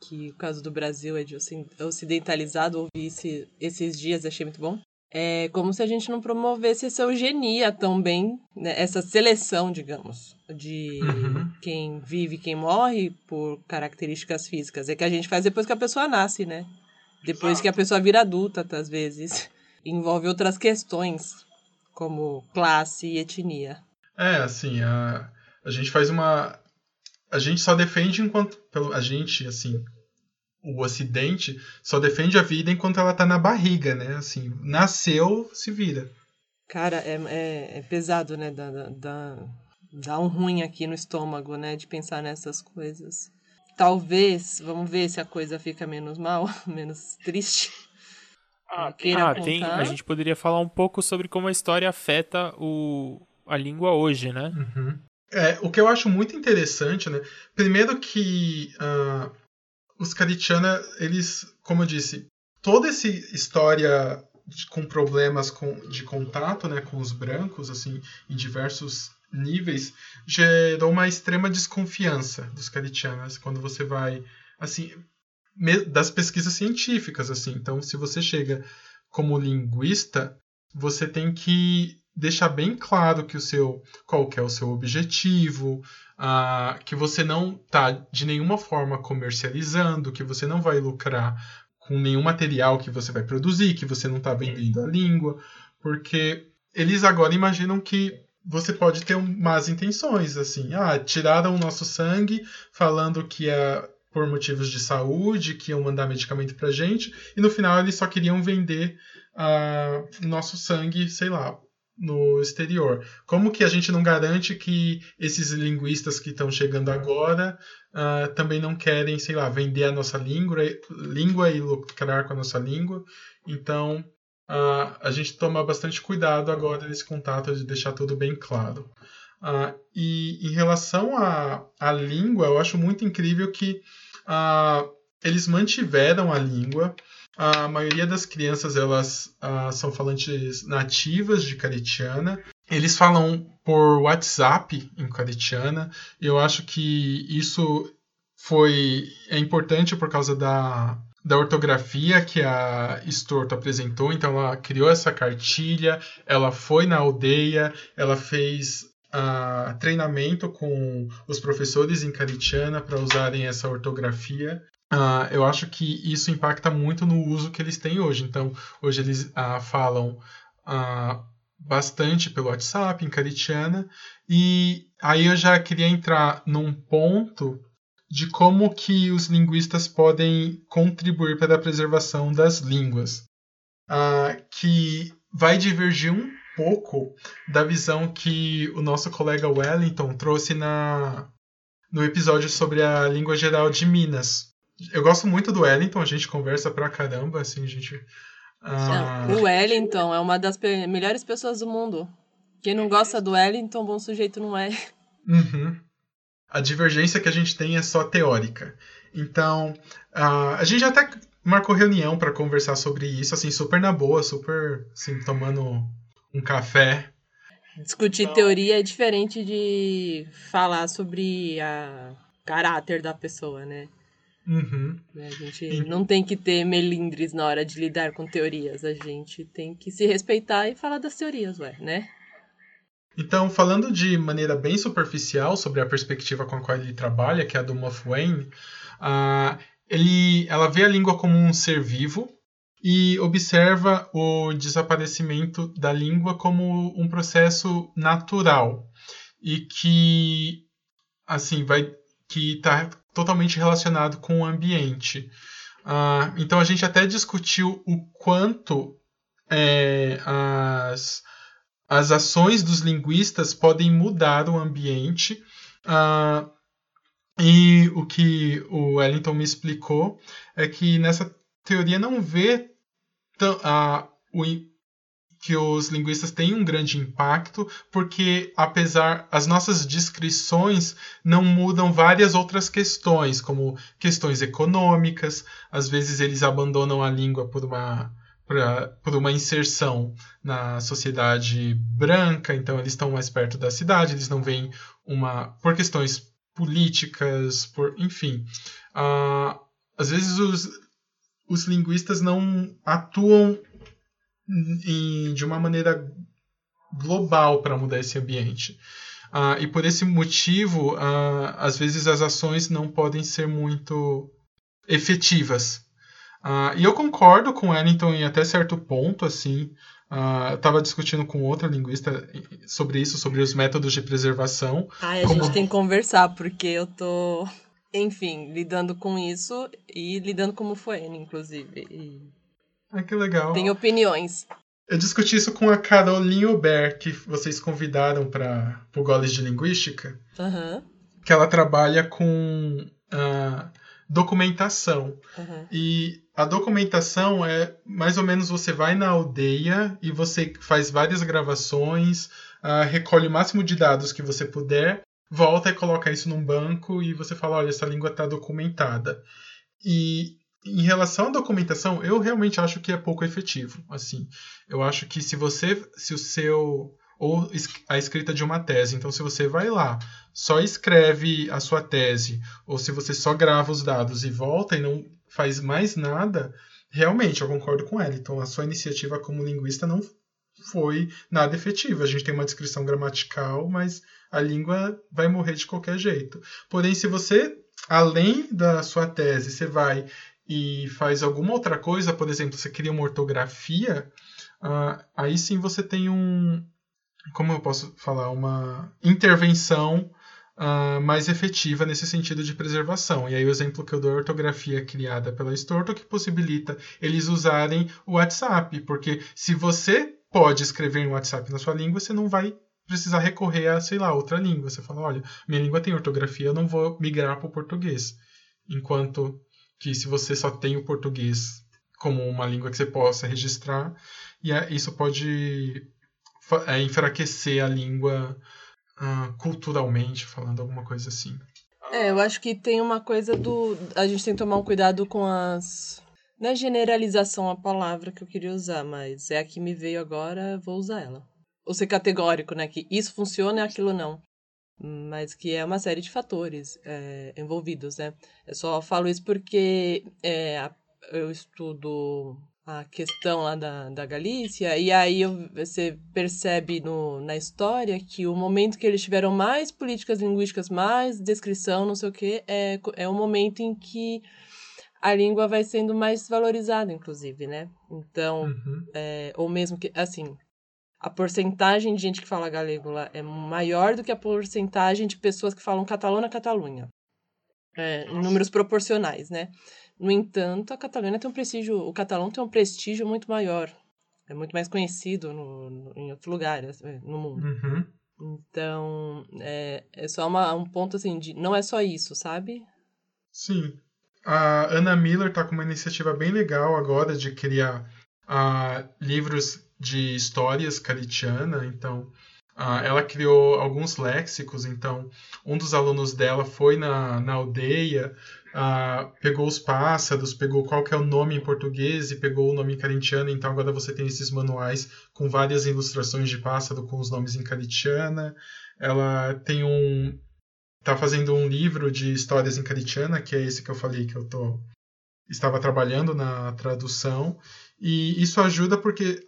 que o caso do Brasil é de ocidentalizado, ouvi esse, esses dias, achei muito bom. É como se a gente não promovesse essa eugenia também, né? essa seleção, digamos, de uhum. quem vive e quem morre por características físicas. É que a gente faz depois que a pessoa nasce, né? Depois que a pessoa vira adulta, às vezes envolve outras questões, como classe e etnia. É, assim, a, a gente faz uma. A gente só defende enquanto. Pelo, a gente, assim, o Ocidente só defende a vida enquanto ela tá na barriga, né? Assim, nasceu, se vira. Cara, é, é, é pesado, né? Dá, dá, dá um ruim aqui no estômago, né? De pensar nessas coisas. Talvez, vamos ver se a coisa fica menos mal, menos triste. Ah, ah tem, a gente poderia falar um pouco sobre como a história afeta o, a língua hoje, né? Uhum. É, o que eu acho muito interessante, né? Primeiro que uh, os Karitiana, eles, como eu disse, toda essa história de, com problemas com, de contato né, com os brancos, assim, em diversos níveis, gerou uma extrema desconfiança dos Karitianas. Quando você vai, assim, das pesquisas científicas, assim. Então, se você chega como linguista, você tem que deixar bem claro que o seu qual é o seu objetivo, uh, que você não está de nenhuma forma comercializando, que você não vai lucrar com nenhum material que você vai produzir, que você não está vendendo a língua, porque eles agora imaginam que você pode ter más intenções, assim, ah, tiraram o nosso sangue falando que é por motivos de saúde, que iam mandar medicamento pra gente, e no final eles só queriam vender uh, nosso sangue, sei lá, no exterior. Como que a gente não garante que esses linguistas que estão chegando agora uh, também não querem, sei lá, vender a nossa língua, língua e lucrar com a nossa língua? Então, uh, a gente toma bastante cuidado agora nesse contato de deixar tudo bem claro. Uh, e em relação à, língua, eu acho muito incrível que uh, eles mantiveram a língua. A maioria das crianças elas uh, são falantes nativas de caritiana. Eles falam por WhatsApp em caritiana. Eu acho que isso foi é importante por causa da, da ortografia que a Storto apresentou. Então ela criou essa cartilha, ela foi na aldeia, ela fez uh, treinamento com os professores em caritiana para usarem essa ortografia. Uh, eu acho que isso impacta muito no uso que eles têm hoje. Então, hoje eles uh, falam uh, bastante pelo WhatsApp, em caritiana, e aí eu já queria entrar num ponto de como que os linguistas podem contribuir para a preservação das línguas, que vai divergir um pouco da visão que o nosso colega Wellington trouxe na, no episódio sobre a língua geral de Minas. Eu gosto muito do Wellington, a gente conversa pra caramba, assim, a gente. Ah... Não, o Wellington é uma das melhores pessoas do mundo. Quem não gosta do Wellington, bom sujeito não é. Uhum. A divergência que a gente tem é só teórica. Então, uh, a gente até marcou reunião para conversar sobre isso, assim, super na boa, super, assim, tomando um café. Discutir então... teoria é diferente de falar sobre a caráter da pessoa, né? Uhum. A gente não tem que ter melindres na hora de lidar com teorias. A gente tem que se respeitar e falar das teorias, ué, né? Então, falando de maneira bem superficial sobre a perspectiva com a qual ele trabalha, que é a do Muff Wayne, uh, ele, ela vê a língua como um ser vivo e observa o desaparecimento da língua como um processo natural e que assim vai que está totalmente relacionado com o ambiente. Uh, então a gente até discutiu o quanto é, as, as ações dos linguistas podem mudar o ambiente. Uh, e o que o Wellington me explicou é que nessa teoria não vê uh, o, que os linguistas têm um grande impacto, porque apesar as nossas descrições não mudam várias outras questões, como questões econômicas, às vezes eles abandonam a língua por uma por uma inserção na sociedade branca, então eles estão mais perto da cidade, eles não veem uma por questões políticas, por enfim, uh, às vezes os, os linguistas não atuam em, de uma maneira global para mudar esse ambiente. Uh, e por esse motivo, uh, às vezes as ações não podem ser muito efetivas. Uh, e eu concordo com Wellington em até certo ponto, assim. eu estava discutindo com outra linguista sobre isso, sobre os métodos de preservação. Ai, a como... gente tem que conversar, porque eu tô, enfim, lidando com isso e lidando como foi, inclusive. E ah, que legal. Tem opiniões. Eu discuti isso com a Caroline Aubert, que vocês convidaram para o Goles de Linguística. Uhum. Que ela trabalha com uh, documentação. Uhum. E a documentação é mais ou menos você vai na aldeia e você faz várias gravações, uh, recolhe o máximo de dados que você puder, volta e coloca isso num banco e você fala: olha, essa língua está documentada. E em relação à documentação, eu realmente acho que é pouco efetivo. Assim, eu acho que se você, se o seu ou a escrita de uma tese, então se você vai lá, só escreve a sua tese, ou se você só grava os dados e volta e não faz mais nada, realmente eu concordo com ela. Então a sua iniciativa como linguista não foi nada efetiva. A gente tem uma descrição gramatical, mas a língua vai morrer de qualquer jeito. Porém, se você além da sua tese, você vai e faz alguma outra coisa, por exemplo, você cria uma ortografia, uh, aí sim você tem um, como eu posso falar, uma intervenção uh, mais efetiva nesse sentido de preservação. E aí o exemplo que eu dou é a ortografia criada pela Storto, que possibilita eles usarem o WhatsApp, porque se você pode escrever em WhatsApp na sua língua, você não vai precisar recorrer a, sei lá, outra língua. Você fala, olha, minha língua tem ortografia, eu não vou migrar para o português. Enquanto que se você só tem o português como uma língua que você possa registrar, e é, isso pode é, enfraquecer a língua uh, culturalmente, falando alguma coisa assim. É, eu acho que tem uma coisa do. A gente tem que tomar um cuidado com as. Não é generalização a palavra que eu queria usar, mas é a que me veio agora, vou usar ela. Ou ser categórico, né? Que isso funciona e aquilo não. Mas que é uma série de fatores é, envolvidos, né? Eu só falo isso porque é, eu estudo a questão lá da, da Galícia, e aí eu, você percebe no, na história que o momento que eles tiveram mais políticas linguísticas, mais descrição, não sei o quê, é, é o momento em que a língua vai sendo mais valorizada, inclusive, né? Então, uhum. é, ou mesmo que, assim, a porcentagem de gente que fala galego lá é maior do que a porcentagem de pessoas que falam catalão na Catalunha. É, em números proporcionais, né? No entanto, a Catalunha tem um prestígio, o catalão tem um prestígio muito maior. É muito mais conhecido no, no em outros lugares é, no mundo. Uhum. Então, é, é só uma, um ponto assim de. Não é só isso, sabe? Sim a Anna Miller está com uma iniciativa bem legal agora de criar uh, livros de histórias caritiana. Então, uh, ela criou alguns léxicos. Então, um dos alunos dela foi na, na aldeia, uh, pegou os pássaros, pegou qual que é o nome em português e pegou o nome em caritiano. Então, agora você tem esses manuais com várias ilustrações de pássaro com os nomes em caritiana. Ela tem um tá fazendo um livro de histórias em Caritiana, que é esse que eu falei que eu tô estava trabalhando na tradução, e isso ajuda porque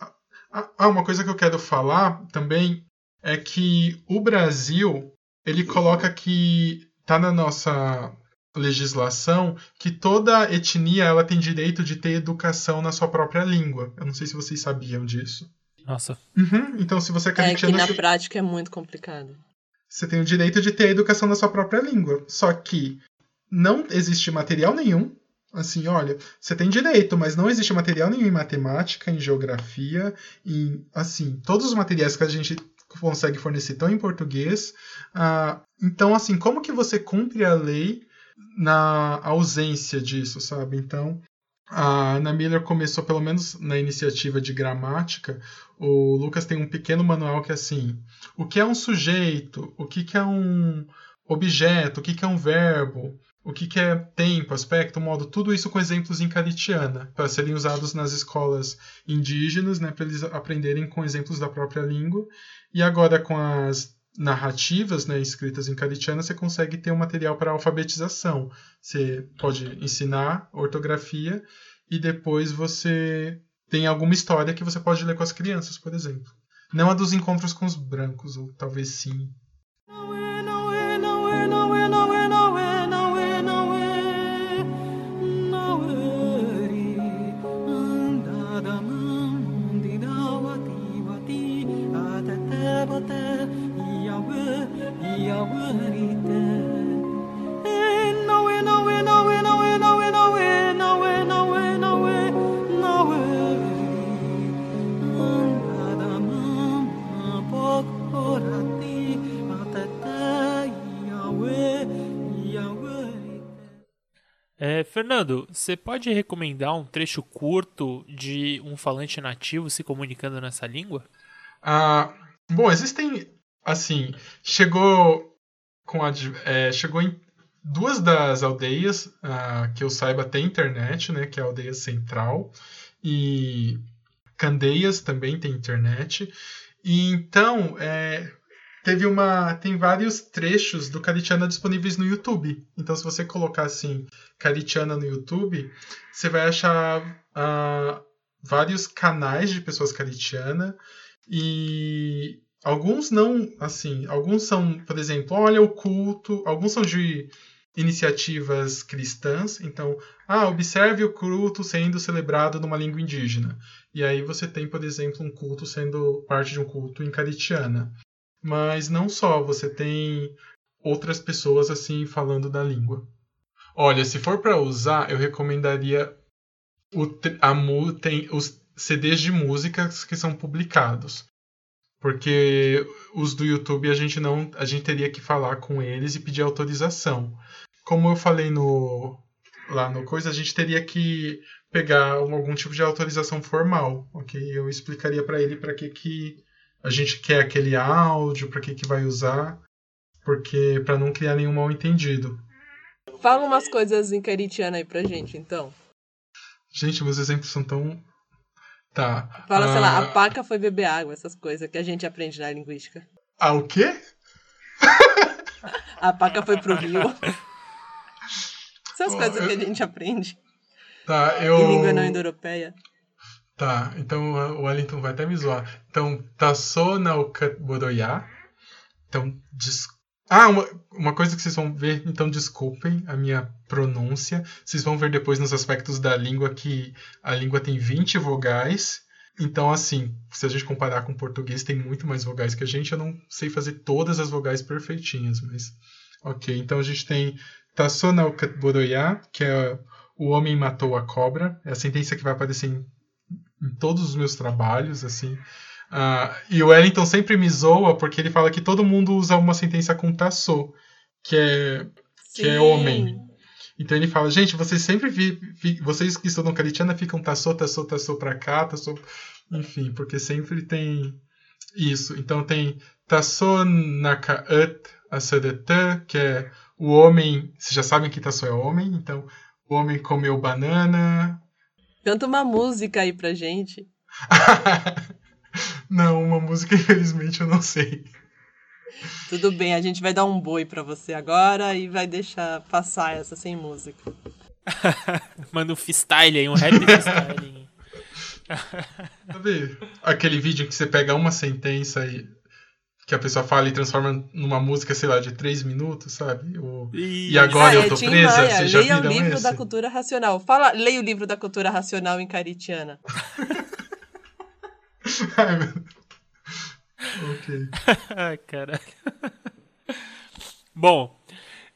ah, uma coisa que eu quero falar também é que o Brasil, ele coloca que tá na nossa legislação que toda etnia ela tem direito de ter educação na sua própria língua. Eu não sei se vocês sabiam disso. Nossa. Uhum. Então, se você é caritiano... É que na prática é muito complicado. Você tem o direito de ter a educação na sua própria língua. Só que não existe material nenhum. Assim, olha, você tem direito, mas não existe material nenhum em matemática, em geografia, em assim, todos os materiais que a gente consegue fornecer estão em português. Ah, então, assim, como que você cumpre a lei na ausência disso, sabe? Então, a Ana Miller começou, pelo menos na iniciativa de gramática, o Lucas tem um pequeno manual que é assim: o que é um sujeito, o que, que é um objeto, o que, que é um verbo, o que, que é tempo, aspecto, modo, tudo isso com exemplos em caritiana, para serem usados nas escolas indígenas, né, para eles aprenderem com exemplos da própria língua. E agora com as narrativas né, escritas em caritiana, você consegue ter um material para alfabetização. Você pode ensinar ortografia e depois você tem alguma história que você pode ler com as crianças, por exemplo. Não a dos encontros com os brancos, ou talvez sim. Fernando, você pode recomendar um trecho curto de um falante nativo se comunicando nessa língua? Ah, bom, existem assim, chegou com a, é, chegou em duas das aldeias uh, que eu saiba tem internet, né, que é a aldeia central e Candeias também tem internet. E então, é, teve uma tem vários trechos do Caritiana disponíveis no YouTube. Então, se você colocar assim Caritiana no YouTube, você vai achar uh, vários canais de pessoas caritiana e alguns não, assim, alguns são, por exemplo, olha o culto, alguns são de iniciativas cristãs, então, ah, observe o culto sendo celebrado numa língua indígena. E aí você tem, por exemplo, um culto sendo parte de um culto em caritiana. Mas não só, você tem outras pessoas assim falando da língua. Olha, se for para usar, eu recomendaria o, a, tem os CDs de músicas que são publicados. Porque os do YouTube a gente não, a gente teria que falar com eles e pedir autorização. Como eu falei no lá no coisa, a gente teria que pegar algum tipo de autorização formal, ok? Eu explicaria para ele para que que a gente quer aquele áudio, para que que vai usar, porque para não criar nenhum mal entendido. Fala umas coisas em caritiano aí pra gente, então. Gente, meus exemplos são tão. Tá. Fala, sei lá, a paca foi beber água, essas coisas que a gente aprende na linguística. Ah, o quê? a paca foi pro rio. Essas coisas que a gente aprende. Tá, eu. Em língua não indo-europeia. Tá, então o Wellington vai até me zoar. Então, Tasso. Então, des... Ah, uma, uma coisa que vocês vão ver, então desculpem a minha pronúncia. Vocês vão ver depois nos aspectos da língua que a língua tem 20 vogais. Então, assim, se a gente comparar com o português, tem muito mais vogais que a gente. Eu não sei fazer todas as vogais perfeitinhas, mas. Ok, então a gente tem Tasso Naukat Boroyá, que é o homem matou a cobra. É a sentença que vai aparecer em em todos os meus trabalhos, assim. Uh, e o Wellington sempre me zoa porque ele fala que todo mundo usa uma sentença com taçô, que é, que é homem. Então ele fala, gente, vocês sempre vi, vi vocês que estudam caritiana ficam taçô, taçô, taçô pra cá, taçô, enfim, porque sempre tem isso. Então tem taçô nakaat asadetã, que é o homem, vocês já sabem que taçô é homem, então o homem comeu banana, Canta uma música aí pra gente. não, uma música, infelizmente, eu não sei. Tudo bem, a gente vai dar um boi para você agora e vai deixar passar essa sem música. Manda um freestyle aí, um rap freestyle. Sabe aquele vídeo que você pega uma sentença e que a pessoa fala e transforma numa música, sei lá, de três minutos, sabe? O... E agora ah, eu é, tô presa, Maia, você já leia o livro esse? da cultura racional. Fala, leia o livro da cultura racional em caritiana. Ai, meu... Ok. Ai, caralho. Bom,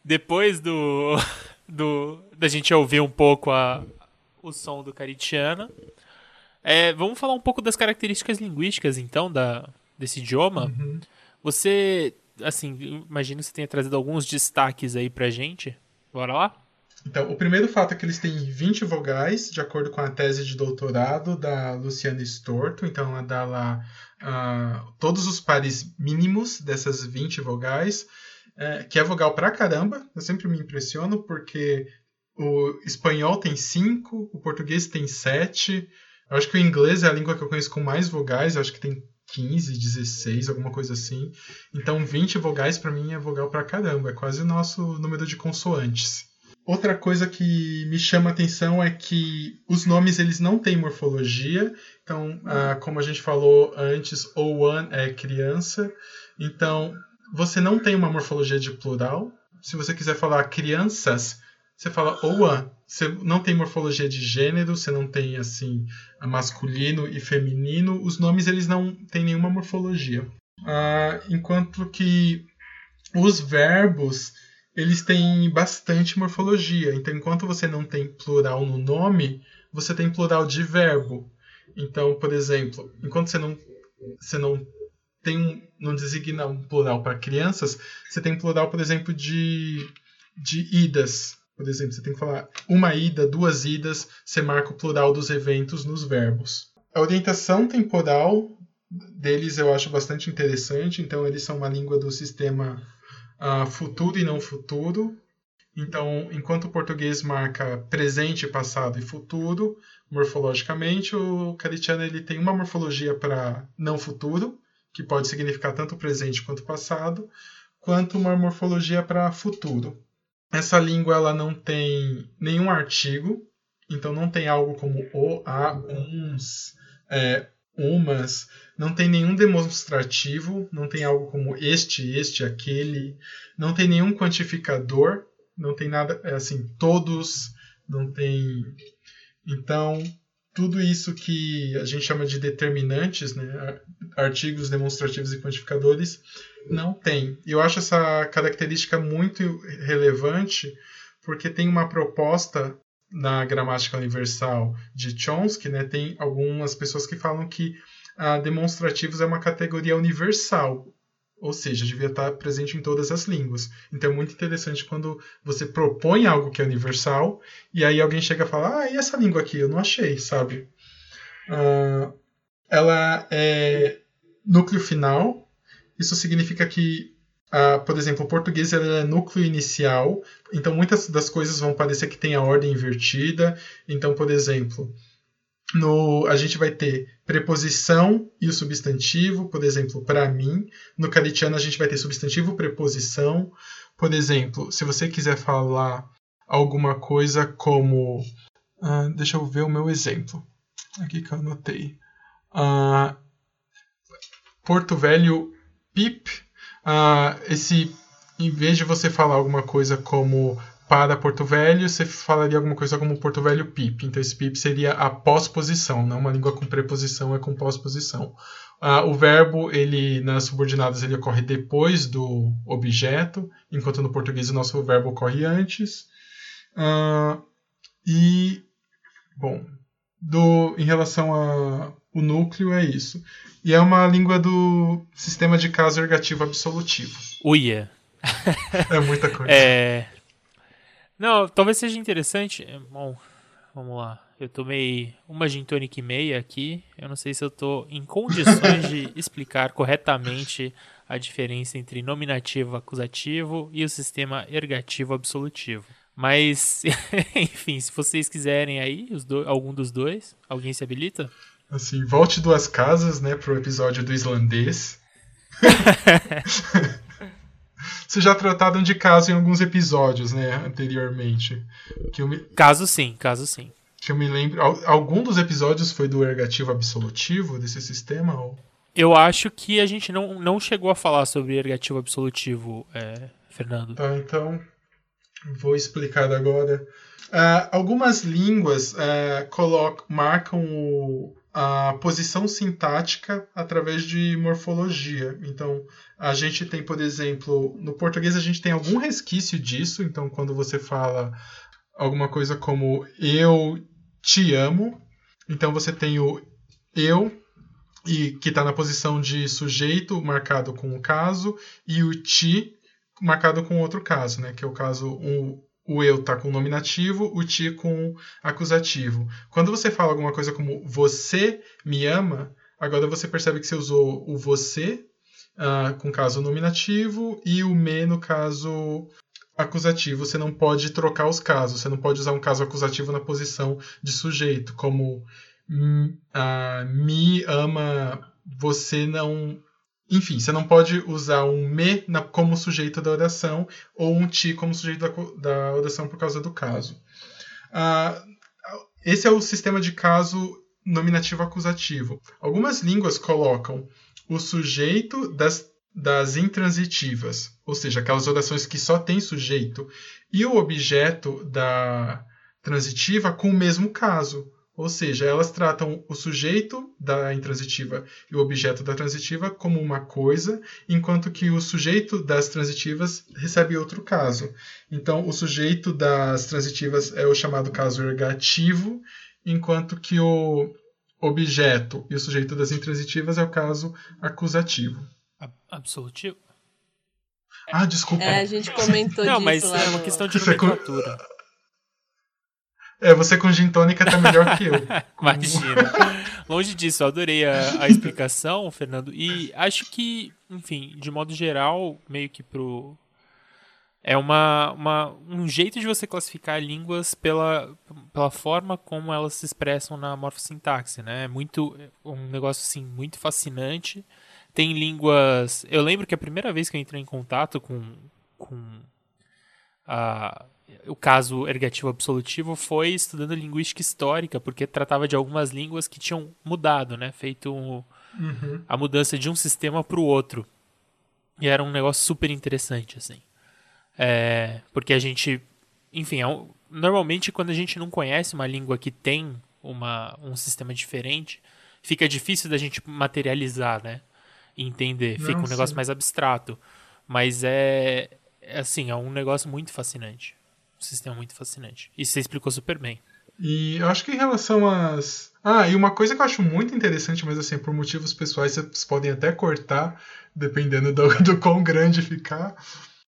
depois do, do da gente ouvir um pouco a, o som do caritiana, é, vamos falar um pouco das características linguísticas, então, da, desse idioma. Uhum. Você, assim, imagino que você tenha trazido alguns destaques aí pra gente. Bora lá? Então, o primeiro fato é que eles têm 20 vogais, de acordo com a tese de doutorado da Luciana Storto. Então, ela dá lá uh, todos os pares mínimos dessas 20 vogais, é, que é vogal pra caramba. Eu sempre me impressiono, porque o espanhol tem 5, o português tem 7. Eu acho que o inglês é a língua que eu conheço com mais vogais, eu acho que tem 15, 16, alguma coisa assim. Então 20 vogais para mim é vogal pra caramba, é quase o nosso número de consoantes. Outra coisa que me chama a atenção é que os nomes eles não têm morfologia. Então, ah, como a gente falou antes, o one é criança. Então, você não tem uma morfologia de plural. Se você quiser falar crianças, você fala one. Você não tem morfologia de gênero, você não tem assim masculino e feminino. Os nomes eles não têm nenhuma morfologia. Ah, enquanto que os verbos eles têm bastante morfologia. Então, enquanto você não tem plural no nome, você tem plural de verbo. Então, por exemplo, enquanto você não, você não tem um, não designa um plural para crianças, você tem plural, por exemplo, de, de idas. Por exemplo, você tem que falar uma ida, duas idas, você marca o plural dos eventos nos verbos. A orientação temporal deles eu acho bastante interessante, então eles são uma língua do sistema uh, futuro e não futuro. Então, enquanto o português marca presente, passado e futuro, morfologicamente, o caritiano ele tem uma morfologia para não futuro, que pode significar tanto presente quanto passado, quanto uma morfologia para futuro. Essa língua ela não tem nenhum artigo, então não tem algo como o, a, uns, é, umas, não tem nenhum demonstrativo, não tem algo como este, este, aquele, não tem nenhum quantificador, não tem nada, é assim, todos, não tem. Então, tudo isso que a gente chama de determinantes, né, artigos demonstrativos e quantificadores, não tem. Eu acho essa característica muito relevante porque tem uma proposta na gramática universal de Chomsky, né, tem algumas pessoas que falam que a demonstrativos é uma categoria universal, ou seja, devia estar presente em todas as línguas. Então é muito interessante quando você propõe algo que é universal e aí alguém chega a falar: Ah, e essa língua aqui? Eu não achei, sabe? Uh, ela é núcleo final. Isso significa que Uh, por exemplo, o português é núcleo inicial, então muitas das coisas vão parecer que tem a ordem invertida. Então, por exemplo, no, a gente vai ter preposição e o substantivo, por exemplo, para mim. No caritiano, a gente vai ter substantivo, preposição. Por exemplo, se você quiser falar alguma coisa como. Uh, deixa eu ver o meu exemplo. Aqui que eu anotei. Uh, Porto Velho PIP. Uh, esse, em vez de você falar alguma coisa como para Porto Velho, você falaria alguma coisa como Porto Velho PIP. Então esse PIP seria a pós-posição, não uma língua com preposição, é com pós-posição. Uh, o verbo, ele nas subordinadas, ele ocorre depois do objeto, enquanto no português o nosso verbo ocorre antes. Uh, e, bom, do, em relação ao núcleo, é isso. E é uma língua do sistema de caso ergativo absolutivo. Uia! é muita coisa. É, não, talvez seja interessante. É, bom, vamos lá. Eu tomei uma gin tonic e meia aqui. Eu não sei se eu estou em condições de explicar corretamente a diferença entre nominativo acusativo e o sistema ergativo absolutivo. Mas, enfim, se vocês quiserem aí, os do, algum dos dois, alguém se habilita? Assim, volte duas casas, né, pro episódio do islandês. Vocês já trataram de caso em alguns episódios, né, anteriormente. Que me... Caso sim, caso sim. Que eu me lembro. Algum dos episódios foi do ergativo absolutivo desse sistema? Ou... Eu acho que a gente não, não chegou a falar sobre ergativo absolutivo, é, Fernando. Tá, então vou explicar agora. Uh, algumas línguas uh, colocam, marcam o, a posição sintática através de morfologia. Então, a gente tem, por exemplo, no português a gente tem algum resquício disso. Então, quando você fala alguma coisa como eu te amo, então você tem o eu e que está na posição de sujeito marcado com o caso e o ti marcado com outro caso, né? Que é o caso um, o eu está com nominativo, o ti com acusativo. Quando você fala alguma coisa como você me ama, agora você percebe que você usou o você uh, com caso nominativo e o me no caso acusativo. Você não pode trocar os casos, você não pode usar um caso acusativo na posição de sujeito, como uh, me ama, você não enfim, você não pode usar um me na, como sujeito da oração ou um ti como sujeito da, da oração por causa do caso. Ah, esse é o sistema de caso nominativo acusativo. Algumas línguas colocam o sujeito das, das intransitivas, ou seja, aquelas orações que só tem sujeito, e o objeto da transitiva com o mesmo caso. Ou seja, elas tratam o sujeito da intransitiva e o objeto da transitiva como uma coisa, enquanto que o sujeito das transitivas recebe outro caso. Então, o sujeito das transitivas é o chamado caso ergativo, enquanto que o objeto e o sujeito das intransitivas é o caso acusativo. Absolutivo? Ah, desculpa. É, a gente comentou Não, disso mas lá é uma no... questão de nomenclatura. É, você com gin tônica tá melhor que eu. Imagina. Longe disso, eu adorei a, a, explicação, Fernando. E acho que, enfim, de modo geral, meio que pro. É uma, uma, um jeito de você classificar línguas pela, pela forma como elas se expressam na morfossintaxe, né? É muito, um negócio, assim, muito fascinante. Tem línguas... Eu lembro que a primeira vez que eu entrei em contato com, com a o caso ergativo absolutivo foi estudando linguística histórica, porque tratava de algumas línguas que tinham mudado, né? Feito um, uhum. a mudança de um sistema para o outro. E era um negócio super interessante, assim. É, porque a gente, enfim, é um, normalmente quando a gente não conhece uma língua que tem uma, um sistema diferente, fica difícil da gente materializar, né? E entender. Não, fica um negócio mais abstrato. Mas é, é, assim, é um negócio muito fascinante um sistema muito fascinante. E você explicou super bem. E eu acho que em relação às. Ah, e uma coisa que eu acho muito interessante, mas assim, por motivos pessoais, vocês podem até cortar, dependendo do, do quão grande ficar,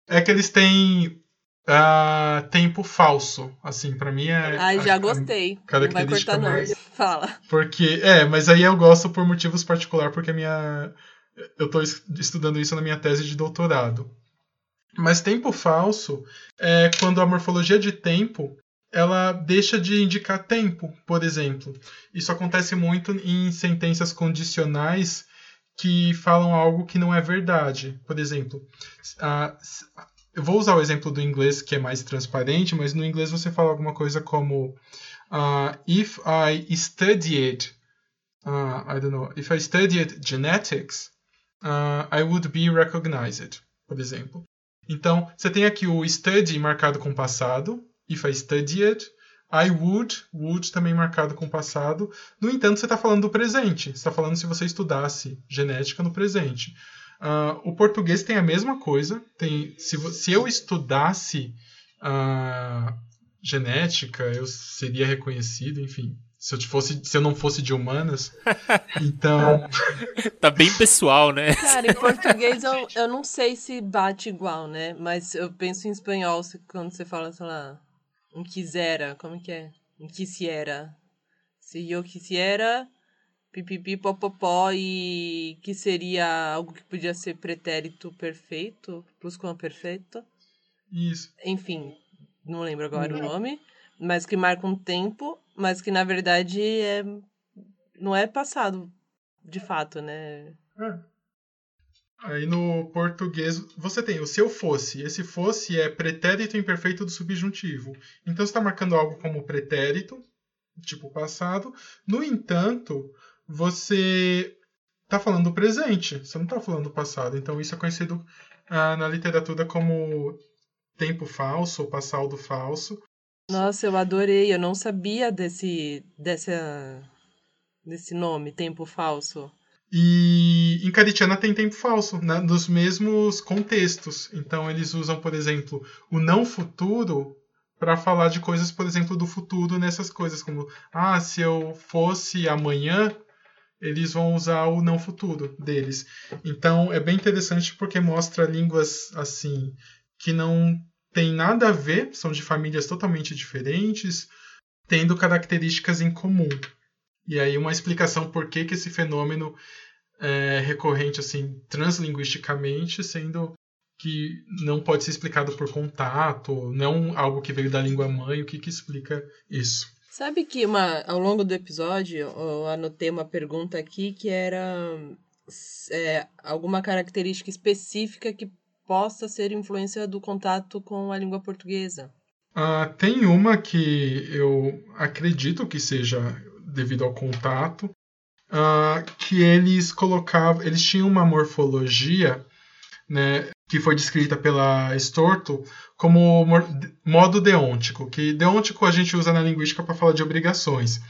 é que eles têm uh, tempo falso. Assim, para mim é. Ah, já a, gostei. A não vai cortar, mais. não. Fala. Porque, é, mas aí eu gosto por motivos particulares, porque a minha. Eu estou estudando isso na minha tese de doutorado. Mas tempo falso é quando a morfologia de tempo ela deixa de indicar tempo, por exemplo. Isso acontece muito em sentenças condicionais que falam algo que não é verdade. Por exemplo, uh, eu vou usar o exemplo do inglês que é mais transparente, mas no inglês você fala alguma coisa como uh, if I studied, uh, I don't know, if I studied genetics, I would be recognized, por exemplo. Então, você tem aqui o study marcado com passado, if I studied, I would, would também marcado com passado. No entanto, você está falando do presente. Você está falando se você estudasse genética no presente. Uh, o português tem a mesma coisa. Tem, se, se eu estudasse uh, genética, eu seria reconhecido, enfim. Se eu, fosse, se eu não fosse de humanas. Então. tá bem pessoal, né? Cara, em português eu, eu não sei se bate igual, né? Mas eu penso em espanhol quando você fala, sei lá, um quisera, como que é? Um quisiera. Se eu quisiera, pipipi, popopó, e que seria algo que podia ser pretérito perfeito, plusquamperfeito. Isso. Enfim, não lembro agora não. o nome, mas que marca um tempo, mas que na verdade é não é passado de fato, né? É. Aí no português você tem o se eu fosse. Esse fosse é pretérito imperfeito do subjuntivo. Então está marcando algo como pretérito, tipo passado. No entanto, você está falando do presente. Você não está falando do passado. Então isso é conhecido ah, na literatura como tempo falso ou passado falso. Nossa, eu adorei. Eu não sabia desse, dessa, desse nome, tempo falso. E em Caritiana tem tempo falso, né, nos mesmos contextos. Então eles usam, por exemplo, o não futuro para falar de coisas, por exemplo, do futuro nessas coisas, como ah, se eu fosse amanhã, eles vão usar o não futuro deles. Então é bem interessante porque mostra línguas assim que não tem nada a ver, são de famílias totalmente diferentes, tendo características em comum. E aí uma explicação por que, que esse fenômeno é recorrente assim translinguisticamente, sendo que não pode ser explicado por contato, não algo que veio da língua mãe, o que, que explica isso? Sabe que uma, ao longo do episódio eu anotei uma pergunta aqui que era é, alguma característica específica que possa ser influência do contato com a língua portuguesa. Ah, tem uma que eu acredito que seja devido ao contato, uh, que eles colocavam, eles tinham uma morfologia, né, que foi descrita pela Storto como modo deôntico, que deôntico a gente usa na linguística para falar de obrigações.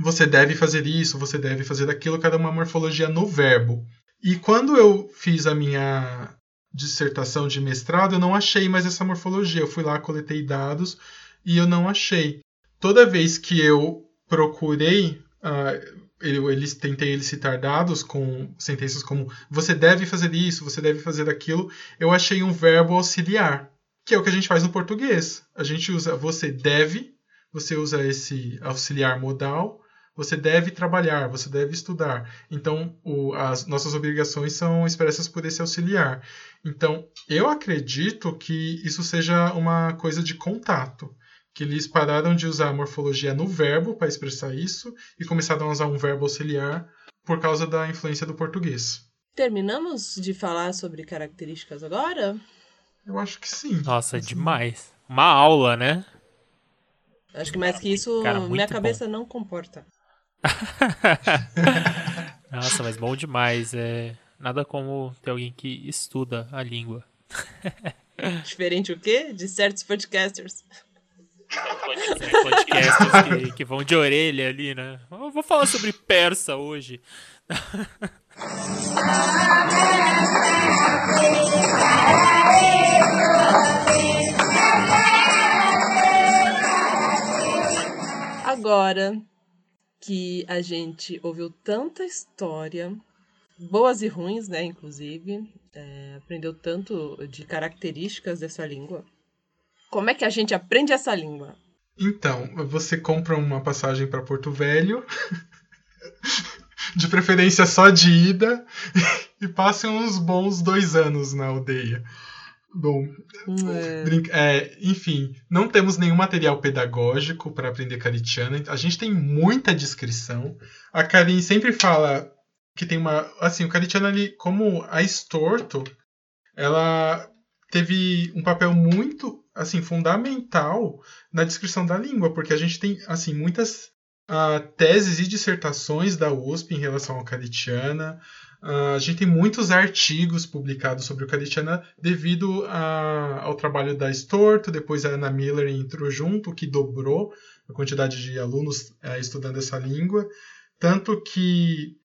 Você deve fazer isso, você deve fazer aquilo, cada uma morfologia no verbo. E quando eu fiz a minha dissertação de mestrado, eu não achei mais essa morfologia. Eu fui lá, coletei dados e eu não achei. Toda vez que eu procurei, uh, eles tentei elicitar dados com sentenças como você deve fazer isso, você deve fazer aquilo, eu achei um verbo auxiliar, que é o que a gente faz no português. A gente usa você deve, você usa esse auxiliar modal, você deve trabalhar, você deve estudar. Então, o, as nossas obrigações são expressas por esse auxiliar. Então, eu acredito que isso seja uma coisa de contato que eles pararam de usar a morfologia no verbo para expressar isso e começaram a usar um verbo auxiliar por causa da influência do português. Terminamos de falar sobre características agora? Eu acho que sim. Nossa, assim. demais. Uma aula, né? Acho que mais que isso, Cara, minha cabeça bom. não comporta. Nossa, mas bom demais. É nada como ter alguém que estuda a língua. Diferente o quê? De certos podcasters. Podcasts que, que, vão de orelha ali, né? Eu vou falar sobre persa hoje. Agora que a gente ouviu tanta história, boas e ruins, né? Inclusive, é, aprendeu tanto de características dessa língua como é que a gente aprende essa língua? Então, você compra uma passagem para Porto Velho, de preferência só de ida, e passa uns bons dois anos na aldeia. Bom, é. É, enfim, não temos nenhum material pedagógico para aprender caritiana. A gente tem muita descrição. A Karin sempre fala que tem uma. Assim, o caritiano ali, como a Estorto, ela teve um papel muito assim fundamental na descrição da língua, porque a gente tem assim muitas uh, teses e dissertações da USP em relação ao caritiana. Uh, a gente tem muitos artigos publicados sobre o Caritiana devido a, ao trabalho da Storto, depois a Ana Miller entrou junto, que dobrou a quantidade de alunos uh, estudando essa língua. Tanto que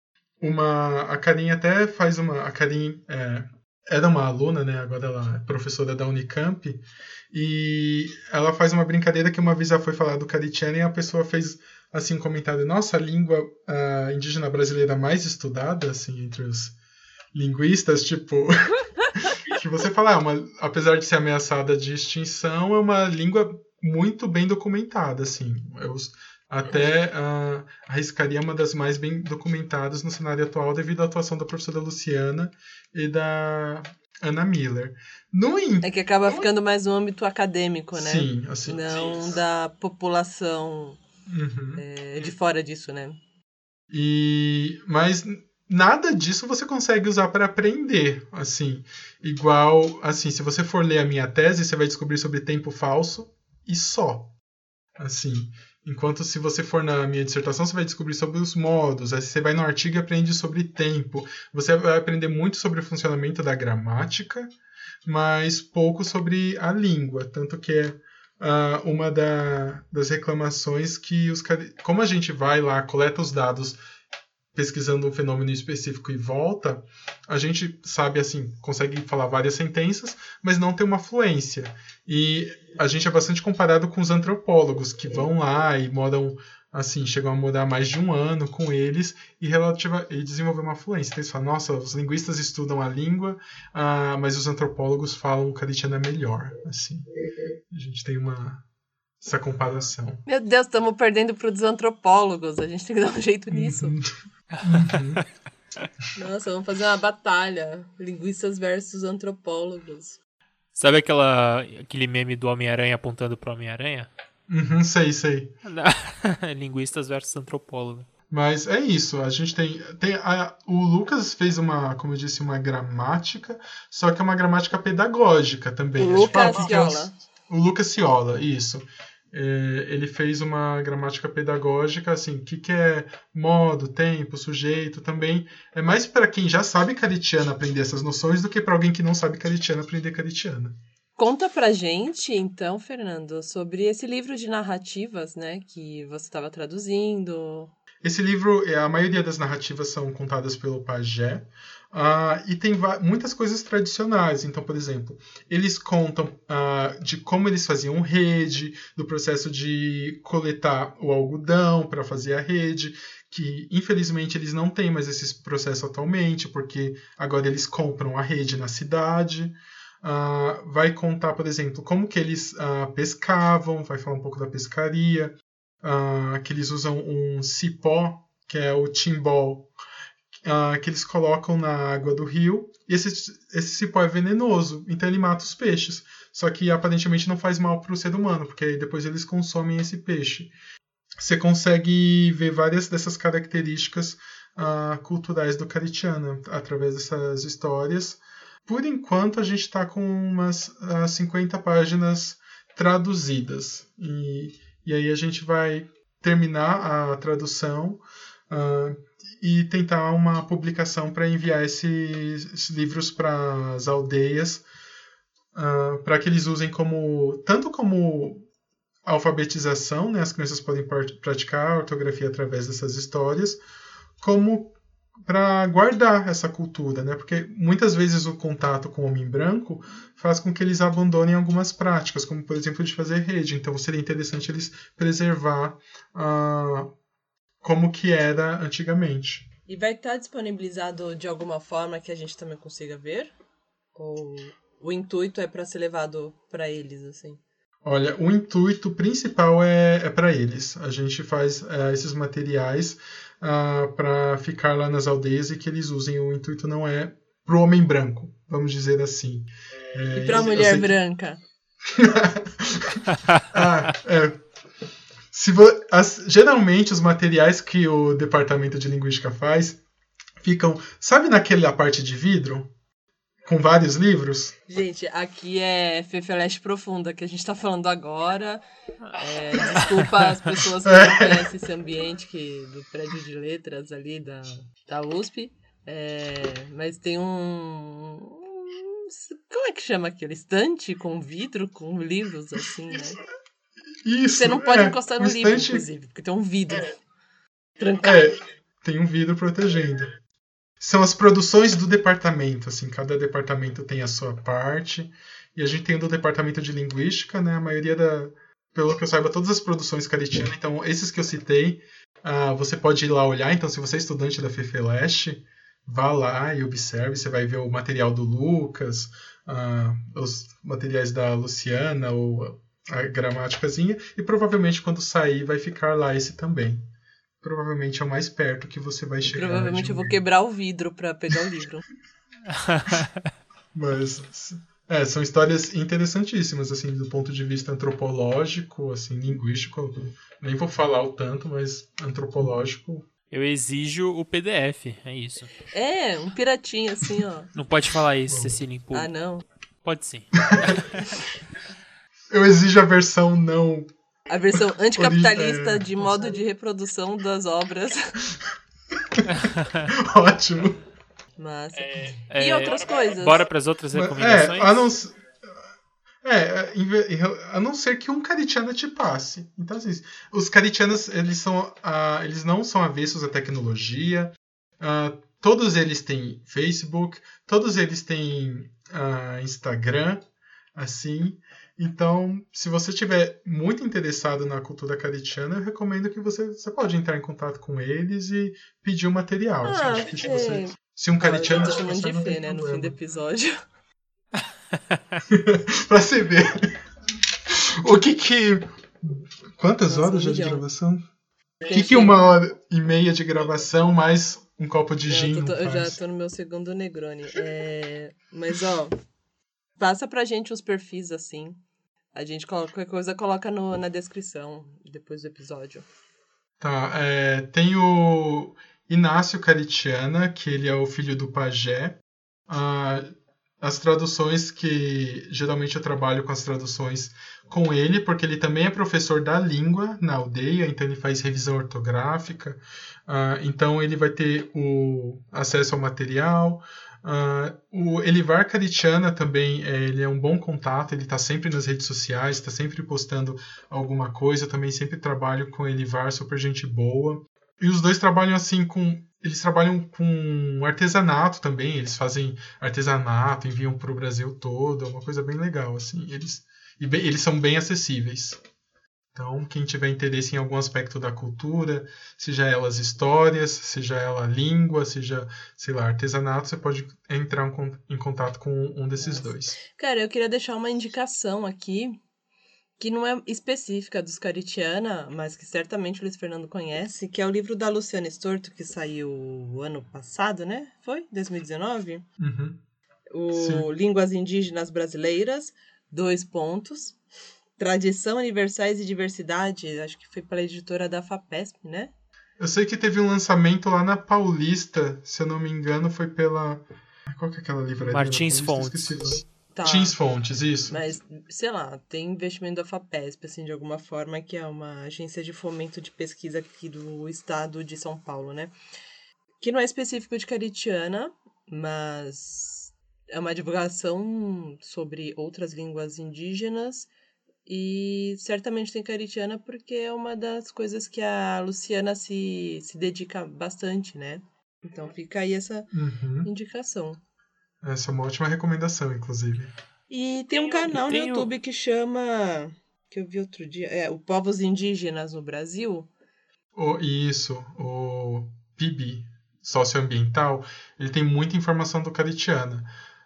uma, a Karin até faz uma. A Karin é, era uma aluna, né? agora ela é professora da Unicamp, e ela faz uma brincadeira que uma vez ela foi falar do Caritiana e a pessoa fez assim um comentário, nossa, a língua uh, indígena brasileira mais estudada, assim, entre os linguistas, tipo, que você fala, ah, uma, apesar de ser ameaçada de extinção, é uma língua muito bem documentada, assim, eu até uh, arriscaria uma das mais bem documentadas no cenário atual devido à atuação da professora Luciana e da Ana Miller. No É que acaba ficando mais no âmbito acadêmico, né? Sim, assim. Não sim. da população uhum. é, de fora disso, né? E mas nada disso você consegue usar para aprender, assim, igual, assim, se você for ler a minha tese, você vai descobrir sobre tempo falso e só. Assim, enquanto se você for na minha dissertação, você vai descobrir sobre os modos, aí você vai no artigo e aprende sobre tempo. Você vai aprender muito sobre o funcionamento da gramática, mas pouco sobre a língua, tanto que é uh, uma da, das reclamações que os como a gente vai lá, coleta os dados pesquisando um fenômeno específico e volta, a gente sabe assim, consegue falar várias sentenças, mas não tem uma fluência. E a gente é bastante comparado com os antropólogos que vão lá e moram assim, chegam a morar mais de um ano com eles e, relativa, e desenvolver uma fluência. Então, eles falam, nossa, os linguistas estudam a língua, ah, mas os antropólogos falam o caritiano é melhor. Assim, a gente tem uma essa comparação. Meu Deus, estamos perdendo para os antropólogos. A gente tem que dar um jeito nisso. Uhum. Nossa, vamos fazer uma batalha. Linguistas versus antropólogos. Sabe aquela, aquele meme do Homem-Aranha apontando para o Homem-Aranha? Uhum, sei, sei. Linguistas versus antropólogos. Mas é isso, a gente tem. tem a, o Lucas fez uma, como eu disse, uma gramática, só que é uma gramática pedagógica também. O Lucas Ciola. O Lucas Ciola, isso. É, ele fez uma gramática pedagógica, assim, o que, que é modo, tempo, sujeito, também. É mais para quem já sabe caritiano aprender essas noções do que para alguém que não sabe caritiano aprender caritiano. Conta pra gente, então, Fernando, sobre esse livro de narrativas, né, que você estava traduzindo. Esse livro, é, a maioria das narrativas são contadas pelo Pajé, uh, e tem muitas coisas tradicionais. Então, por exemplo, eles contam uh, de como eles faziam rede, do processo de coletar o algodão para fazer a rede, que infelizmente eles não têm mais esse processo atualmente, porque agora eles compram a rede na cidade uh, vai contar, por exemplo, como que eles uh, pescavam, vai falar um pouco da pescaria, uh, que eles usam um cipó, que é o timbol, que eles colocam na água do rio, e esse, esse cipó é venenoso, então ele mata os peixes. Só que aparentemente não faz mal para o ser humano, porque depois eles consomem esse peixe. Você consegue ver várias dessas características culturais do Caritiana através dessas histórias. Por enquanto, a gente está com umas uh, ah, 50 páginas traduzidas. E, e aí a gente vai terminar a tradução uh, e tentar uma publicação para enviar esses, esses livros para as aldeias, uh, para que eles usem como tanto como alfabetização, né, as crianças podem praticar a ortografia através dessas histórias, como para guardar essa cultura, né? Porque muitas vezes o contato com o homem branco faz com que eles abandonem algumas práticas, como por exemplo de fazer rede. Então seria interessante eles preservar uh, como que era antigamente. E vai estar disponibilizado de alguma forma que a gente também consiga ver? Ou o intuito é para ser levado para eles assim? Olha, o intuito principal é, é para eles. A gente faz é, esses materiais uh, ah, para ficar lá nas aldeias e que eles usem. O intuito não é para o homem branco, vamos dizer assim. É, e pra mulher branca? ah, é. Se vo... As... Geralmente os materiais que o departamento de linguística faz ficam. Sabe naquela parte de vidro? Com vários livros? Gente, aqui é Fefeleste Profunda, que a gente tá falando agora. É, desculpa as pessoas que não conhecem esse ambiente que, do prédio de letras ali da, da USP. É, mas tem um, como é que chama aquilo? Estante com vidro, com livros, assim, né? Isso. Você não pode é, encostar no livro, inclusive, porque tem um vidro. É, trancado. É, tem um vidro protegendo. São as produções do departamento, assim, cada departamento tem a sua parte. E a gente tem o do departamento de linguística, né? A maioria da. Pelo que eu saiba, todas as produções caritianas. Então, esses que eu citei, uh, você pode ir lá olhar. Então, se você é estudante da FEFELESTE, vá lá e observe. Você vai ver o material do Lucas, uh, os materiais da Luciana ou a gramáticazinha e provavelmente quando sair vai ficar lá esse também. Provavelmente é o mais perto que você vai chegar. Provavelmente eu vou quebrar o vidro para pegar o livro. Mas é, são histórias interessantíssimas assim do ponto de vista antropológico, assim linguístico. Nem vou falar o tanto, mas antropológico eu exijo o PDF, é isso. É, um piratinho assim, ó. Não pode falar isso, Cecília, em público. Ah, não? Pode sim. Eu exijo a versão não. A versão anticapitalista é, de modo de reprodução das obras. Ótimo. Massa. É, e é, outras coisas. Bora para as outras recomendações? É, a não, é, a não ser que um Caritiana te passe. Então, assim, os Caritianas, eles, são, uh, eles não são avessos à tecnologia. Uh, todos eles têm Facebook, todos eles têm uh, Instagram, assim. Então, se você estiver muito interessado na cultura caritiana, eu recomendo que você, você pode entrar em contato com eles e pedir o um material. Ah, acho que se, você, se um caritiano... Ah, eu tô chamando de né, no fim do episódio. pra você ver. O que que. Quantas Nossa, horas já de gravação? O que, que uma hora e meia de gravação mais um copo de gin? Tô, eu já tô no meu segundo Negroni. É... Mas, ó, passa pra gente os perfis assim. A gente coloca qualquer coisa, coloca no, na descrição depois do episódio. Tá, é, tem o Inácio Caritiana, que ele é o filho do pajé. Ah, as traduções que geralmente eu trabalho com as traduções com ele, porque ele também é professor da língua na aldeia, então ele faz revisão ortográfica, uh, então ele vai ter o acesso ao material. Uh, o Elivar Caritiana também é, ele é um bom contato, ele está sempre nas redes sociais, está sempre postando alguma coisa. Eu também sempre trabalho com o Elivar, super gente boa. E os dois trabalham assim com eles trabalham com artesanato também, eles fazem artesanato, enviam para o Brasil todo, é uma coisa bem legal, assim, eles, e bem, eles são bem acessíveis. Então, quem tiver interesse em algum aspecto da cultura, seja elas histórias, seja ela língua, seja, sei lá, artesanato, você pode entrar em contato com um desses dois. Cara, eu queria deixar uma indicação aqui que não é específica dos Caritiana, mas que certamente o Luiz Fernando conhece, que é o livro da Luciana Storto, que saiu ano passado, né? Foi? 2019? Uhum. O Sim. Línguas Indígenas Brasileiras, dois pontos. Tradição, Universais e Diversidade, acho que foi pela editora da FAPESP, né? Eu sei que teve um lançamento lá na Paulista, se eu não me engano, foi pela. Qual que é aquela livraria? Martins Fontes. Tá. Teams Fontes, isso. Mas, sei lá, tem investimento da FAPESP, assim, de alguma forma, que é uma agência de fomento de pesquisa aqui do estado de São Paulo, né? Que não é específico de Caritiana, mas é uma divulgação sobre outras línguas indígenas e certamente tem Caritiana porque é uma das coisas que a Luciana se, se dedica bastante, né? Então fica aí essa uhum. indicação. Essa é uma ótima recomendação, inclusive. E tem um canal no YouTube que chama. que eu vi outro dia. É, o Povos Indígenas no Brasil. O, isso, o PIB socioambiental, ele tem muita informação do Caritiana.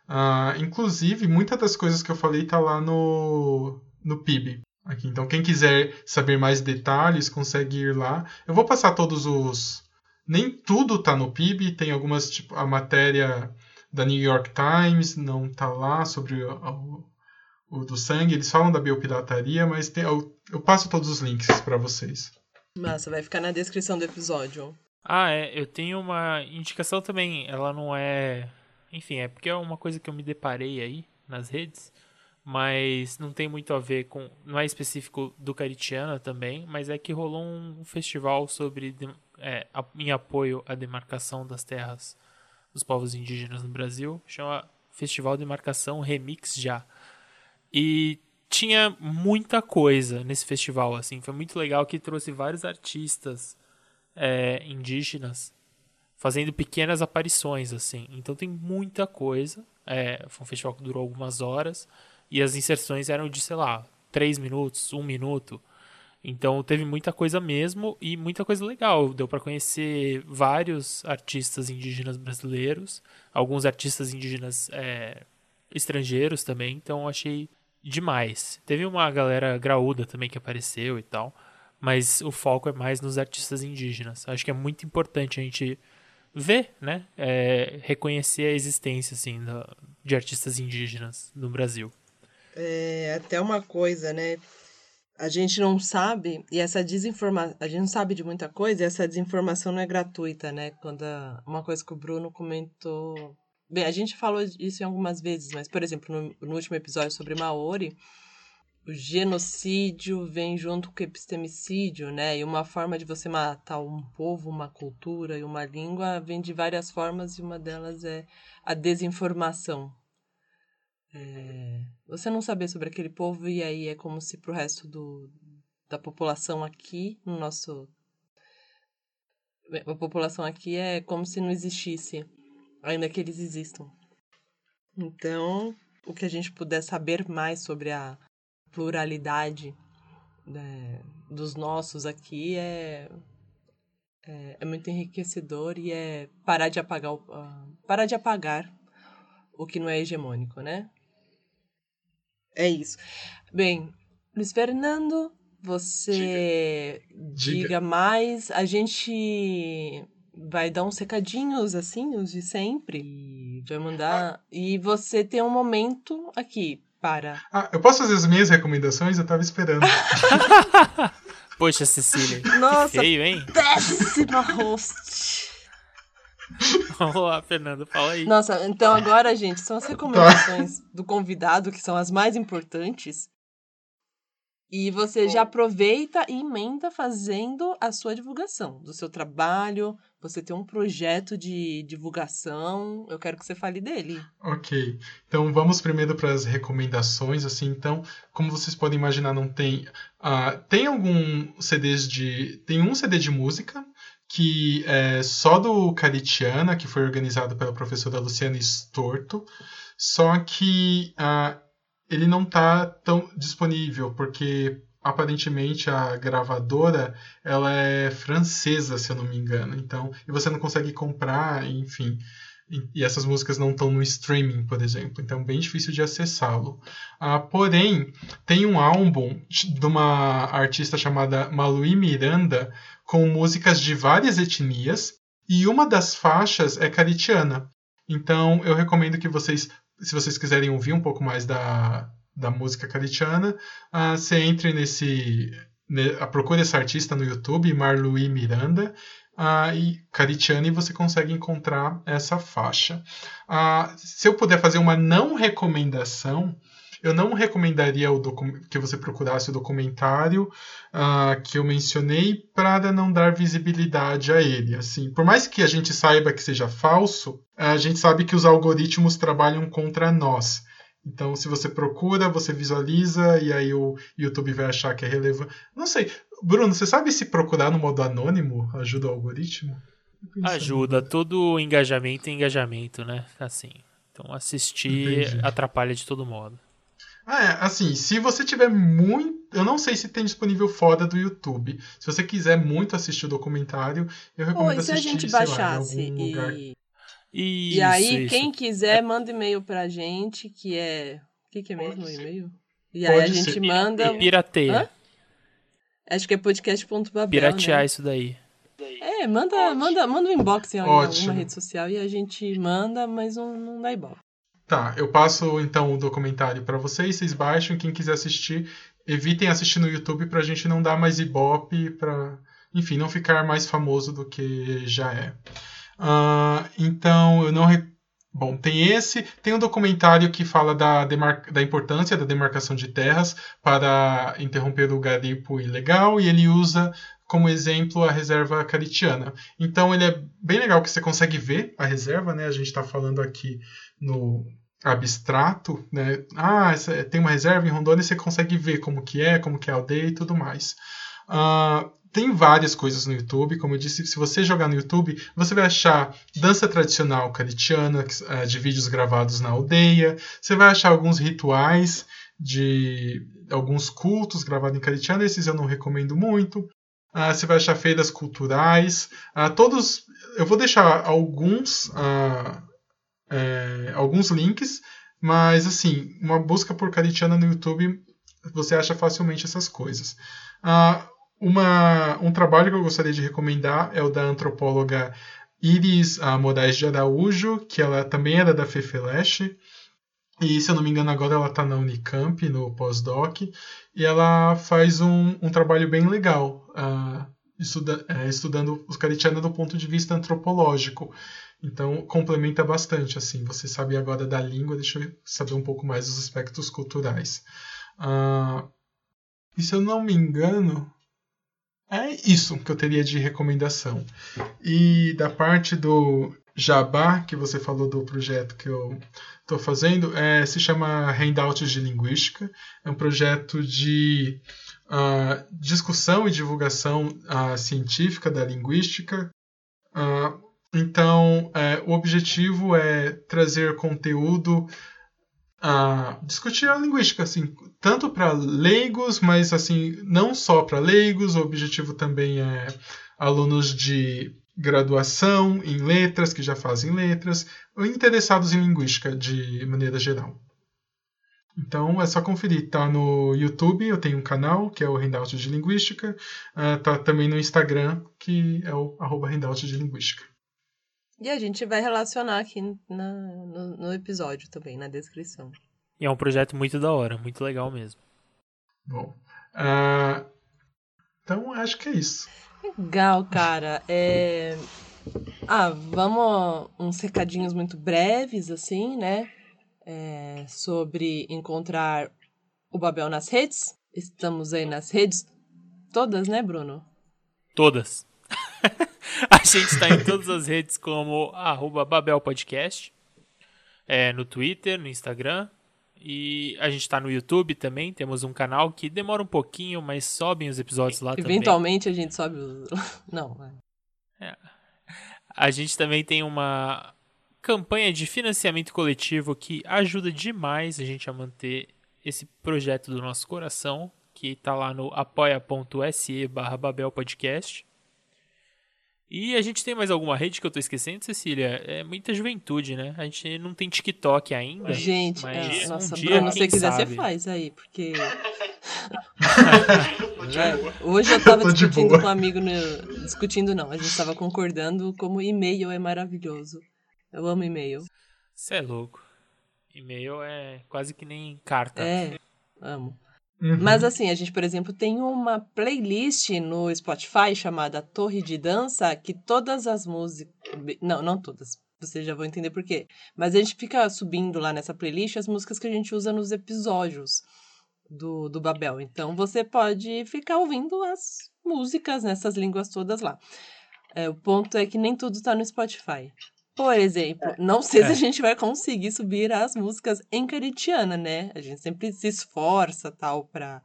Uh, inclusive, muitas das coisas que eu falei tá lá no, no PIB. Aqui. Então, quem quiser saber mais detalhes, consegue ir lá. Eu vou passar todos os. Nem tudo tá no PIB, tem algumas, tipo, a matéria da New York Times, não tá lá sobre o, o, o do sangue. Eles falam da biopirataria, mas tem, eu, eu passo todos os links para vocês. Massa, vai ficar na descrição do episódio. Ah, é, eu tenho uma indicação também. Ela não é. Enfim, é porque é uma coisa que eu me deparei aí nas redes, mas não tem muito a ver com. Não é específico do Caritiana também, mas é que rolou um festival sobre. É, em apoio à demarcação das terras dos povos indígenas no Brasil, chama Festival de Demarcação Remix Já. E tinha muita coisa nesse festival, assim, foi muito legal que trouxe vários artistas é, indígenas fazendo pequenas aparições, assim. Então tem muita coisa. É, foi um festival que durou algumas horas e as inserções eram de, sei lá, três minutos, um minuto. Então teve muita coisa mesmo e muita coisa legal. Deu para conhecer vários artistas indígenas brasileiros, alguns artistas indígenas é, estrangeiros também. Então achei demais. Teve uma galera graúda também que apareceu e tal, mas o foco é mais nos artistas indígenas. Acho que é muito importante a gente ver, né, é, reconhecer a existência assim de artistas indígenas no Brasil. É até uma coisa, né? A gente não sabe e essa desinformação, a gente não sabe de muita coisa e essa desinformação não é gratuita, né? Quando a, uma coisa que o Bruno comentou Bem, a gente falou isso em algumas vezes, mas, por exemplo, no, no último episódio sobre Maori, o genocídio vem junto com o epistemicídio, né? E uma forma de você matar um povo, uma cultura e uma língua vem de várias formas e uma delas é a desinformação. É... Você não saber sobre aquele povo e aí é como se para o resto do, da população aqui, no nosso. A população aqui é como se não existisse ainda que eles existam. Então, o que a gente puder saber mais sobre a pluralidade né, dos nossos aqui é, é, é, muito enriquecedor e é parar de apagar o, uh, parar de apagar o que não é hegemônico, né? É isso. Bem, Luiz Fernando, você diga, diga. diga mais. A gente vai dar uns recadinhos, assim, os de sempre. E vai mandar. E você tem um momento aqui para. Ah, eu posso fazer as minhas recomendações? Eu tava esperando. Poxa, Cecília. Nossa, que feio, hein? Péssima host. Vamos lá, Fernando, fala aí. Nossa, então agora, gente, são as recomendações do convidado que são as mais importantes. E você já aproveita e emenda fazendo a sua divulgação do seu trabalho. Você tem um projeto de divulgação. Eu quero que você fale dele. Ok. Então vamos primeiro para as recomendações. Assim, então, como vocês podem imaginar, não tem. Uh, tem algum CDs de. Tem um CD de música que é só do Caritiana, que foi organizado pela professora Luciana Storto. Só que uh, ele não está tão disponível, porque aparentemente a gravadora ela é francesa, se eu não me engano. Então, e você não consegue comprar, enfim. E essas músicas não estão no streaming, por exemplo. Então, bem difícil de acessá-lo. Ah, porém, tem um álbum de uma artista chamada Malui Miranda com músicas de várias etnias e uma das faixas é caritiana. Então, eu recomendo que vocês se vocês quiserem ouvir um pouco mais da, da música caritiana, uh, você entre nesse. Ne, procure esse artista no YouTube, Marluí Miranda, uh, e Caritiana, e você consegue encontrar essa faixa. Se eu puder fazer uma não recomendação, eu não recomendaria o que você procurasse o documentário uh, que eu mencionei para não dar visibilidade a ele. Assim, por mais que a gente saiba que seja falso, a gente sabe que os algoritmos trabalham contra nós. Então, se você procura, você visualiza e aí o YouTube vai achar que é relevante. Não sei. Bruno, você sabe se procurar no modo anônimo ajuda o algoritmo? Ajuda. Todo engajamento é engajamento, né? Assim. Então, assistir Entendi. atrapalha de todo modo. Ah, é, assim, se você tiver muito. Eu não sei se tem disponível fora do YouTube. Se você quiser muito assistir o documentário, eu recomendo Oi, assistir. Se a gente baixasse lá, e... Lugar... Isso, e aí, isso. quem quiser, manda e-mail pra gente, que é. O que, que é mesmo o e-mail? E aí a gente ser. manda. Pirateia. Hã? Acho que é podcast.babel. Piratear né? isso daí. É, É, manda, manda, manda um inbox em alguma rede social e a gente manda, mas não, não dá ibope. Tá, eu passo então o documentário para vocês, vocês baixam, quem quiser assistir, evitem assistir no YouTube pra gente não dar mais ibope, pra, enfim, não ficar mais famoso do que já é. Uh, então, eu não. Bom, tem esse. Tem um documentário que fala da, demar... da importância da demarcação de terras para interromper o garimpo ilegal e ele usa como exemplo a reserva caritiana. Então, ele é bem legal que você consegue ver a reserva, né? A gente está falando aqui no abstrato, né? Ah, tem uma reserva em Rondônia, você consegue ver como que é, como que é a aldeia e tudo mais. Uh, tem várias coisas no YouTube, como eu disse, se você jogar no YouTube, você vai achar dança tradicional caritiana, uh, de vídeos gravados na aldeia, você vai achar alguns rituais de alguns cultos gravados em caritiana, esses eu não recomendo muito. Uh, você vai achar feiras culturais, uh, todos, eu vou deixar alguns é, alguns links, mas assim, uma busca por Caritiana no YouTube, você acha facilmente essas coisas. Ah, uma, um trabalho que eu gostaria de recomendar é o da antropóloga Iris ah, Moraes de Araújo, que ela também era da FEFELESH, e se eu não me engano agora ela está na Unicamp, no pós-doc, e ela faz um, um trabalho bem legal, uh, estuda, é, estudando os Caritiana do ponto de vista antropológico. Então, complementa bastante, assim. Você sabe agora da língua, deixa eu saber um pouco mais dos aspectos culturais. Uh, e se eu não me engano, é isso que eu teria de recomendação. E da parte do Jabá, que você falou do projeto que eu estou fazendo, é, se chama Handouts de Linguística. É um projeto de uh, discussão e divulgação uh, científica da linguística. Uh, então, é, o objetivo é trazer conteúdo discutir a linguística, assim, tanto para leigos, mas assim, não só para leigos, o objetivo também é alunos de graduação em letras, que já fazem letras, ou interessados em linguística de maneira geral. Então é só conferir. Tá no YouTube, eu tenho um canal, que é o Handout de Linguística. Uh, tá também no Instagram, que é o arroba Handout de Linguística. E a gente vai relacionar aqui na, no, no, episódio também, na descrição. E é um projeto muito da hora, muito legal mesmo. Bom. Uh, então, acho que é isso. Legal, cara. É... Ah, vamos uns recadinhos muito breves, assim, né? É... Sobre encontrar o Babel nas redes. Estamos aí nas redes todas, né, Bruno? Todas. A gente está em todas as redes como arroba Babel Podcast. É, no Twitter, no Instagram. E a gente está no YouTube também. Temos um canal que demora um pouquinho, mas sobem os episódios lá Eventualmente também. a gente sobe os. Não. É. A gente também tem uma campanha de financiamento coletivo que ajuda demais a gente a manter esse projeto do nosso coração, que está lá no apoia.se barra Babel Podcast. E a gente tem mais alguma rede que eu tô esquecendo, Cecília? É muita juventude, né? A gente não tem TikTok ainda. Gente, mas é, nossa, um dia, Bruno, se você quiser, sabe. você faz aí, porque. é, hoje eu tava eu discutindo com um amigo, no... discutindo não, a gente tava concordando como e-mail é maravilhoso. Eu amo e-mail. Você é louco. E-mail é quase que nem carta. É, amo. Uhum. Mas assim, a gente, por exemplo, tem uma playlist no Spotify chamada Torre de Dança, que todas as músicas. Não, não todas. Vocês já vão entender por quê. Mas a gente fica subindo lá nessa playlist as músicas que a gente usa nos episódios do, do Babel. Então você pode ficar ouvindo as músicas nessas línguas todas lá. É, o ponto é que nem tudo está no Spotify. Por exemplo, não sei é. se a gente vai conseguir subir as músicas em caritiana, né? A gente sempre se esforça tal para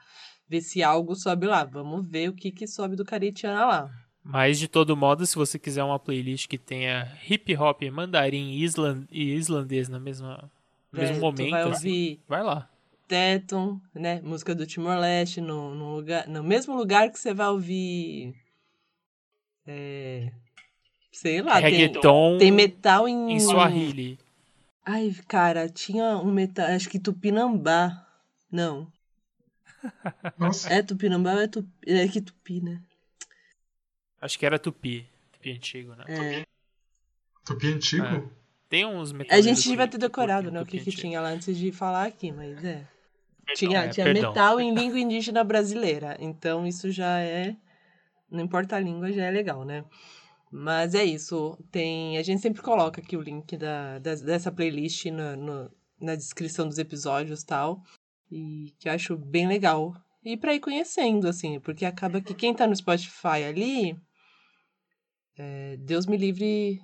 ver se algo sobe lá. Vamos ver o que que sobe do caritiana lá. Mas de todo modo, se você quiser uma playlist que tenha hip hop, mandarim island, e islandês na mesma no mesmo momento, vai, assim, ouvir vai lá. Teton, né? Música do Timor Leste, no, no, lugar, no mesmo lugar que você vai ouvir. É, Sei lá, Reggaeton tem, tem metal em. Em Swahili. Ai, cara, tinha um metal. Acho que Tupinambá. Não. Nossa. É Tupinambá ou é Tupi? É que Tupi, né? Acho que era Tupi. tupi antigo, né? É. Tupi antigo? É. Tem uns A gente devia ter decorado, né, o que, que tinha lá antes de falar aqui, mas é. Tinha, é, tinha metal em língua indígena brasileira. Então isso já é. Não importa a língua, já é legal, né? Mas é isso. Tem, a gente sempre coloca aqui o link da, da dessa playlist no, no, na descrição dos episódios tal. E que eu acho bem legal. E para ir conhecendo, assim, porque acaba que quem tá no Spotify ali. É, Deus me livre.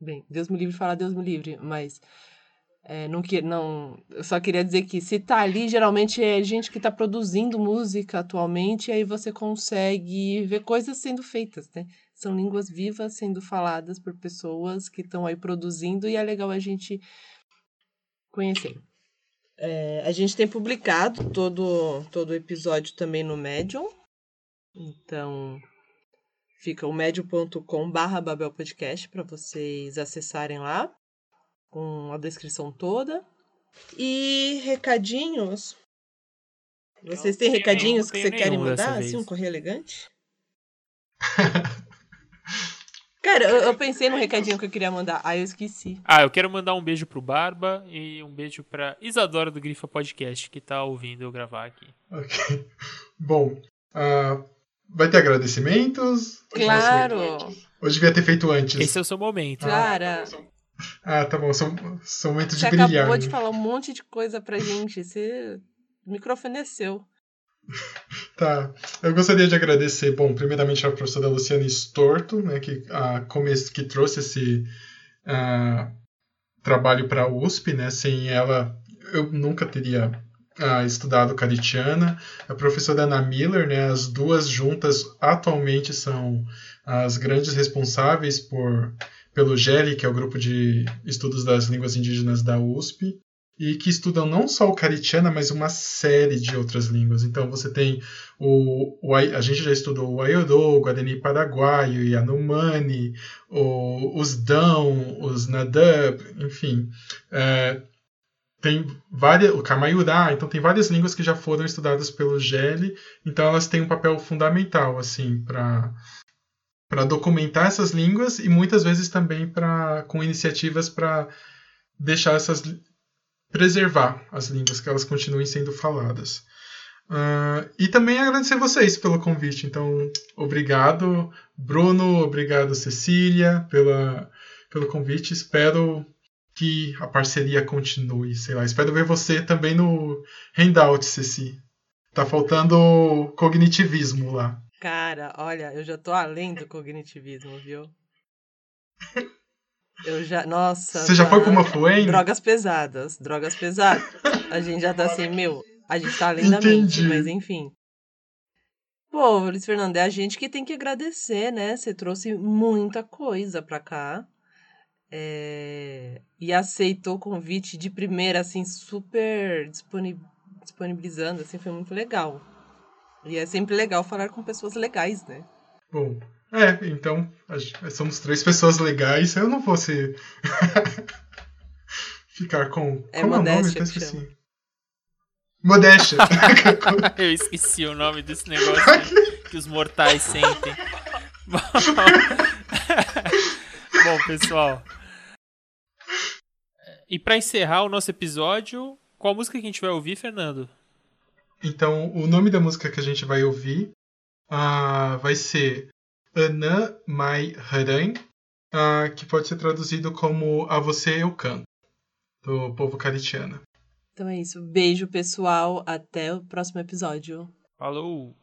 Bem, Deus me livre falar Deus me livre, mas é, não, que, não, eu só queria dizer que se tá ali, geralmente é gente que tá produzindo música atualmente, e aí você consegue ver coisas sendo feitas, né? São línguas vivas sendo faladas por pessoas que estão aí produzindo, e é legal a gente conhecer. É, a gente tem publicado todo todo episódio também no Medium, então fica o medium.com barra Babel Podcast para vocês acessarem lá com a descrição toda. E recadinhos. Vocês têm recadinhos que você querem mandar? Assim, um correio elegante? Cara, eu, eu, pensei no recadinho que eu queria mandar, aí eu esqueci. Ah, eu quero mandar um beijo pro Barba e um beijo pra Isadora do Grifa Podcast, que tá ouvindo eu gravar aqui. Ok. Bom, uh, vai ter agradecimentos? Claro! Hoje devia ter feito antes. Esse é o seu momento. Cara, ah, tá bom. São, são momentos você de brilhar. Você acabou de né? falar um monte de coisa pra gente. Você... O microfone é. Tá. Eu gostaria de agradecer, bom, primeiramente a professora Luciana Storto, né, que, a, que trouxe esse a, trabalho para a USP, né? Sem ela, eu nunca teria a, estudado Caritiana. A professora Ana Miller, né? As duas juntas atualmente são as grandes responsáveis por pelo GELI, que é o grupo de estudos das línguas indígenas da USP, e que estudam não só o Caritiana, mas uma série de outras línguas. Então você tem o, o a gente já estudou o Aiodô, o Guarani Paraguaio, o Yanomami, o, os Dão, os Nadab, enfim. É, tem várias, o Kamayurá, então tem várias línguas que já foram estudadas pelo GELI, então elas têm um papel fundamental assim para para documentar essas línguas e muitas vezes também para com iniciativas para deixar essas preservar as línguas que elas continuem sendo faladas. Uh, e também agradecer vocês pelo convite. Então, obrigado, Bruno, obrigado, Cecília, pela, pelo convite. Espero que a parceria continue. Sei lá, espero ver você também no Handout, Ceci. Tá faltando cognitivismo lá. Cara, olha, eu já tô além do cognitivismo, viu? Eu já. Nossa. Você já foi com uma fluente? Drogas pesadas. Drogas pesadas. A gente já tá assim, meu. A gente tá além da mente, mas enfim. Pô, Luiz Fernando, é a gente que tem que agradecer, né? Você trouxe muita coisa pra cá. É... E aceitou o convite de primeira, assim, super disponibilizando, assim, foi muito legal. E é sempre legal falar com pessoas legais, né? Bom, é, então, somos três pessoas legais, eu não vou se ficar com. É Como modéstia. É o nome? Eu esqueci. Modéstia. eu esqueci o nome desse negócio que os mortais sentem. Bom, Bom pessoal. E para encerrar o nosso episódio, qual música que a gente vai ouvir, Fernando? Então, o nome da música que a gente vai ouvir uh, vai ser Ana Mai Haran, uh, que pode ser traduzido como A Você Eu Canto, do povo caritiano. Então é isso. Beijo, pessoal. Até o próximo episódio. Falou!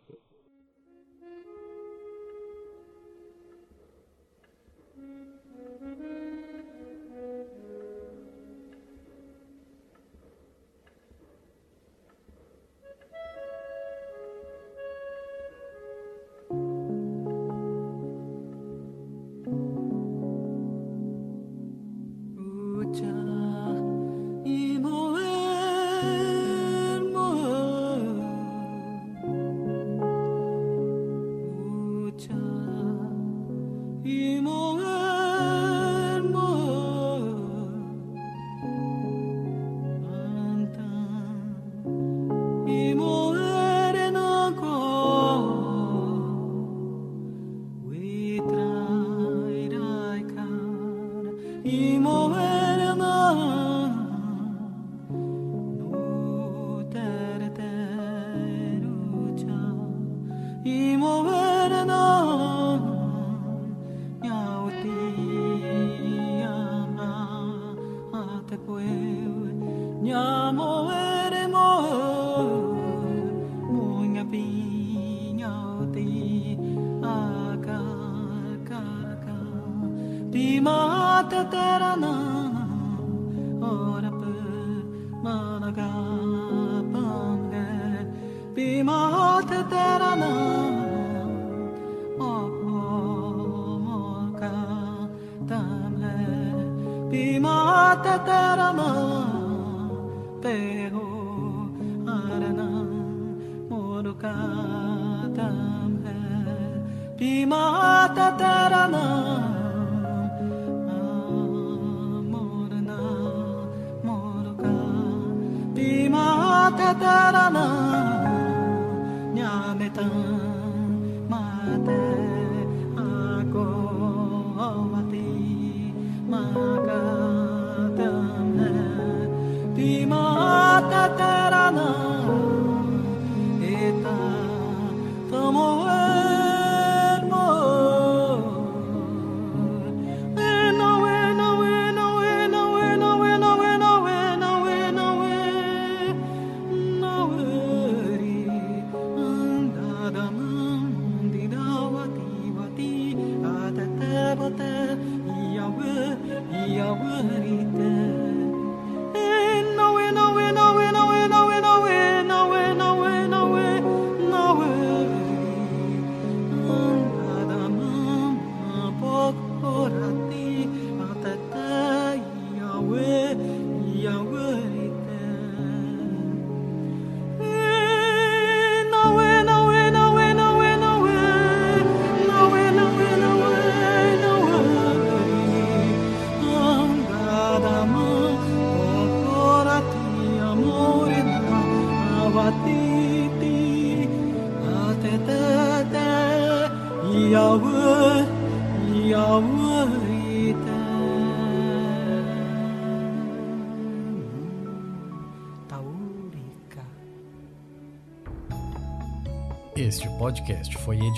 妹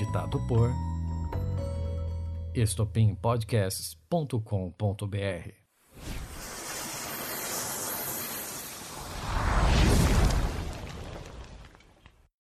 editado por estopimpodcasts.com.br.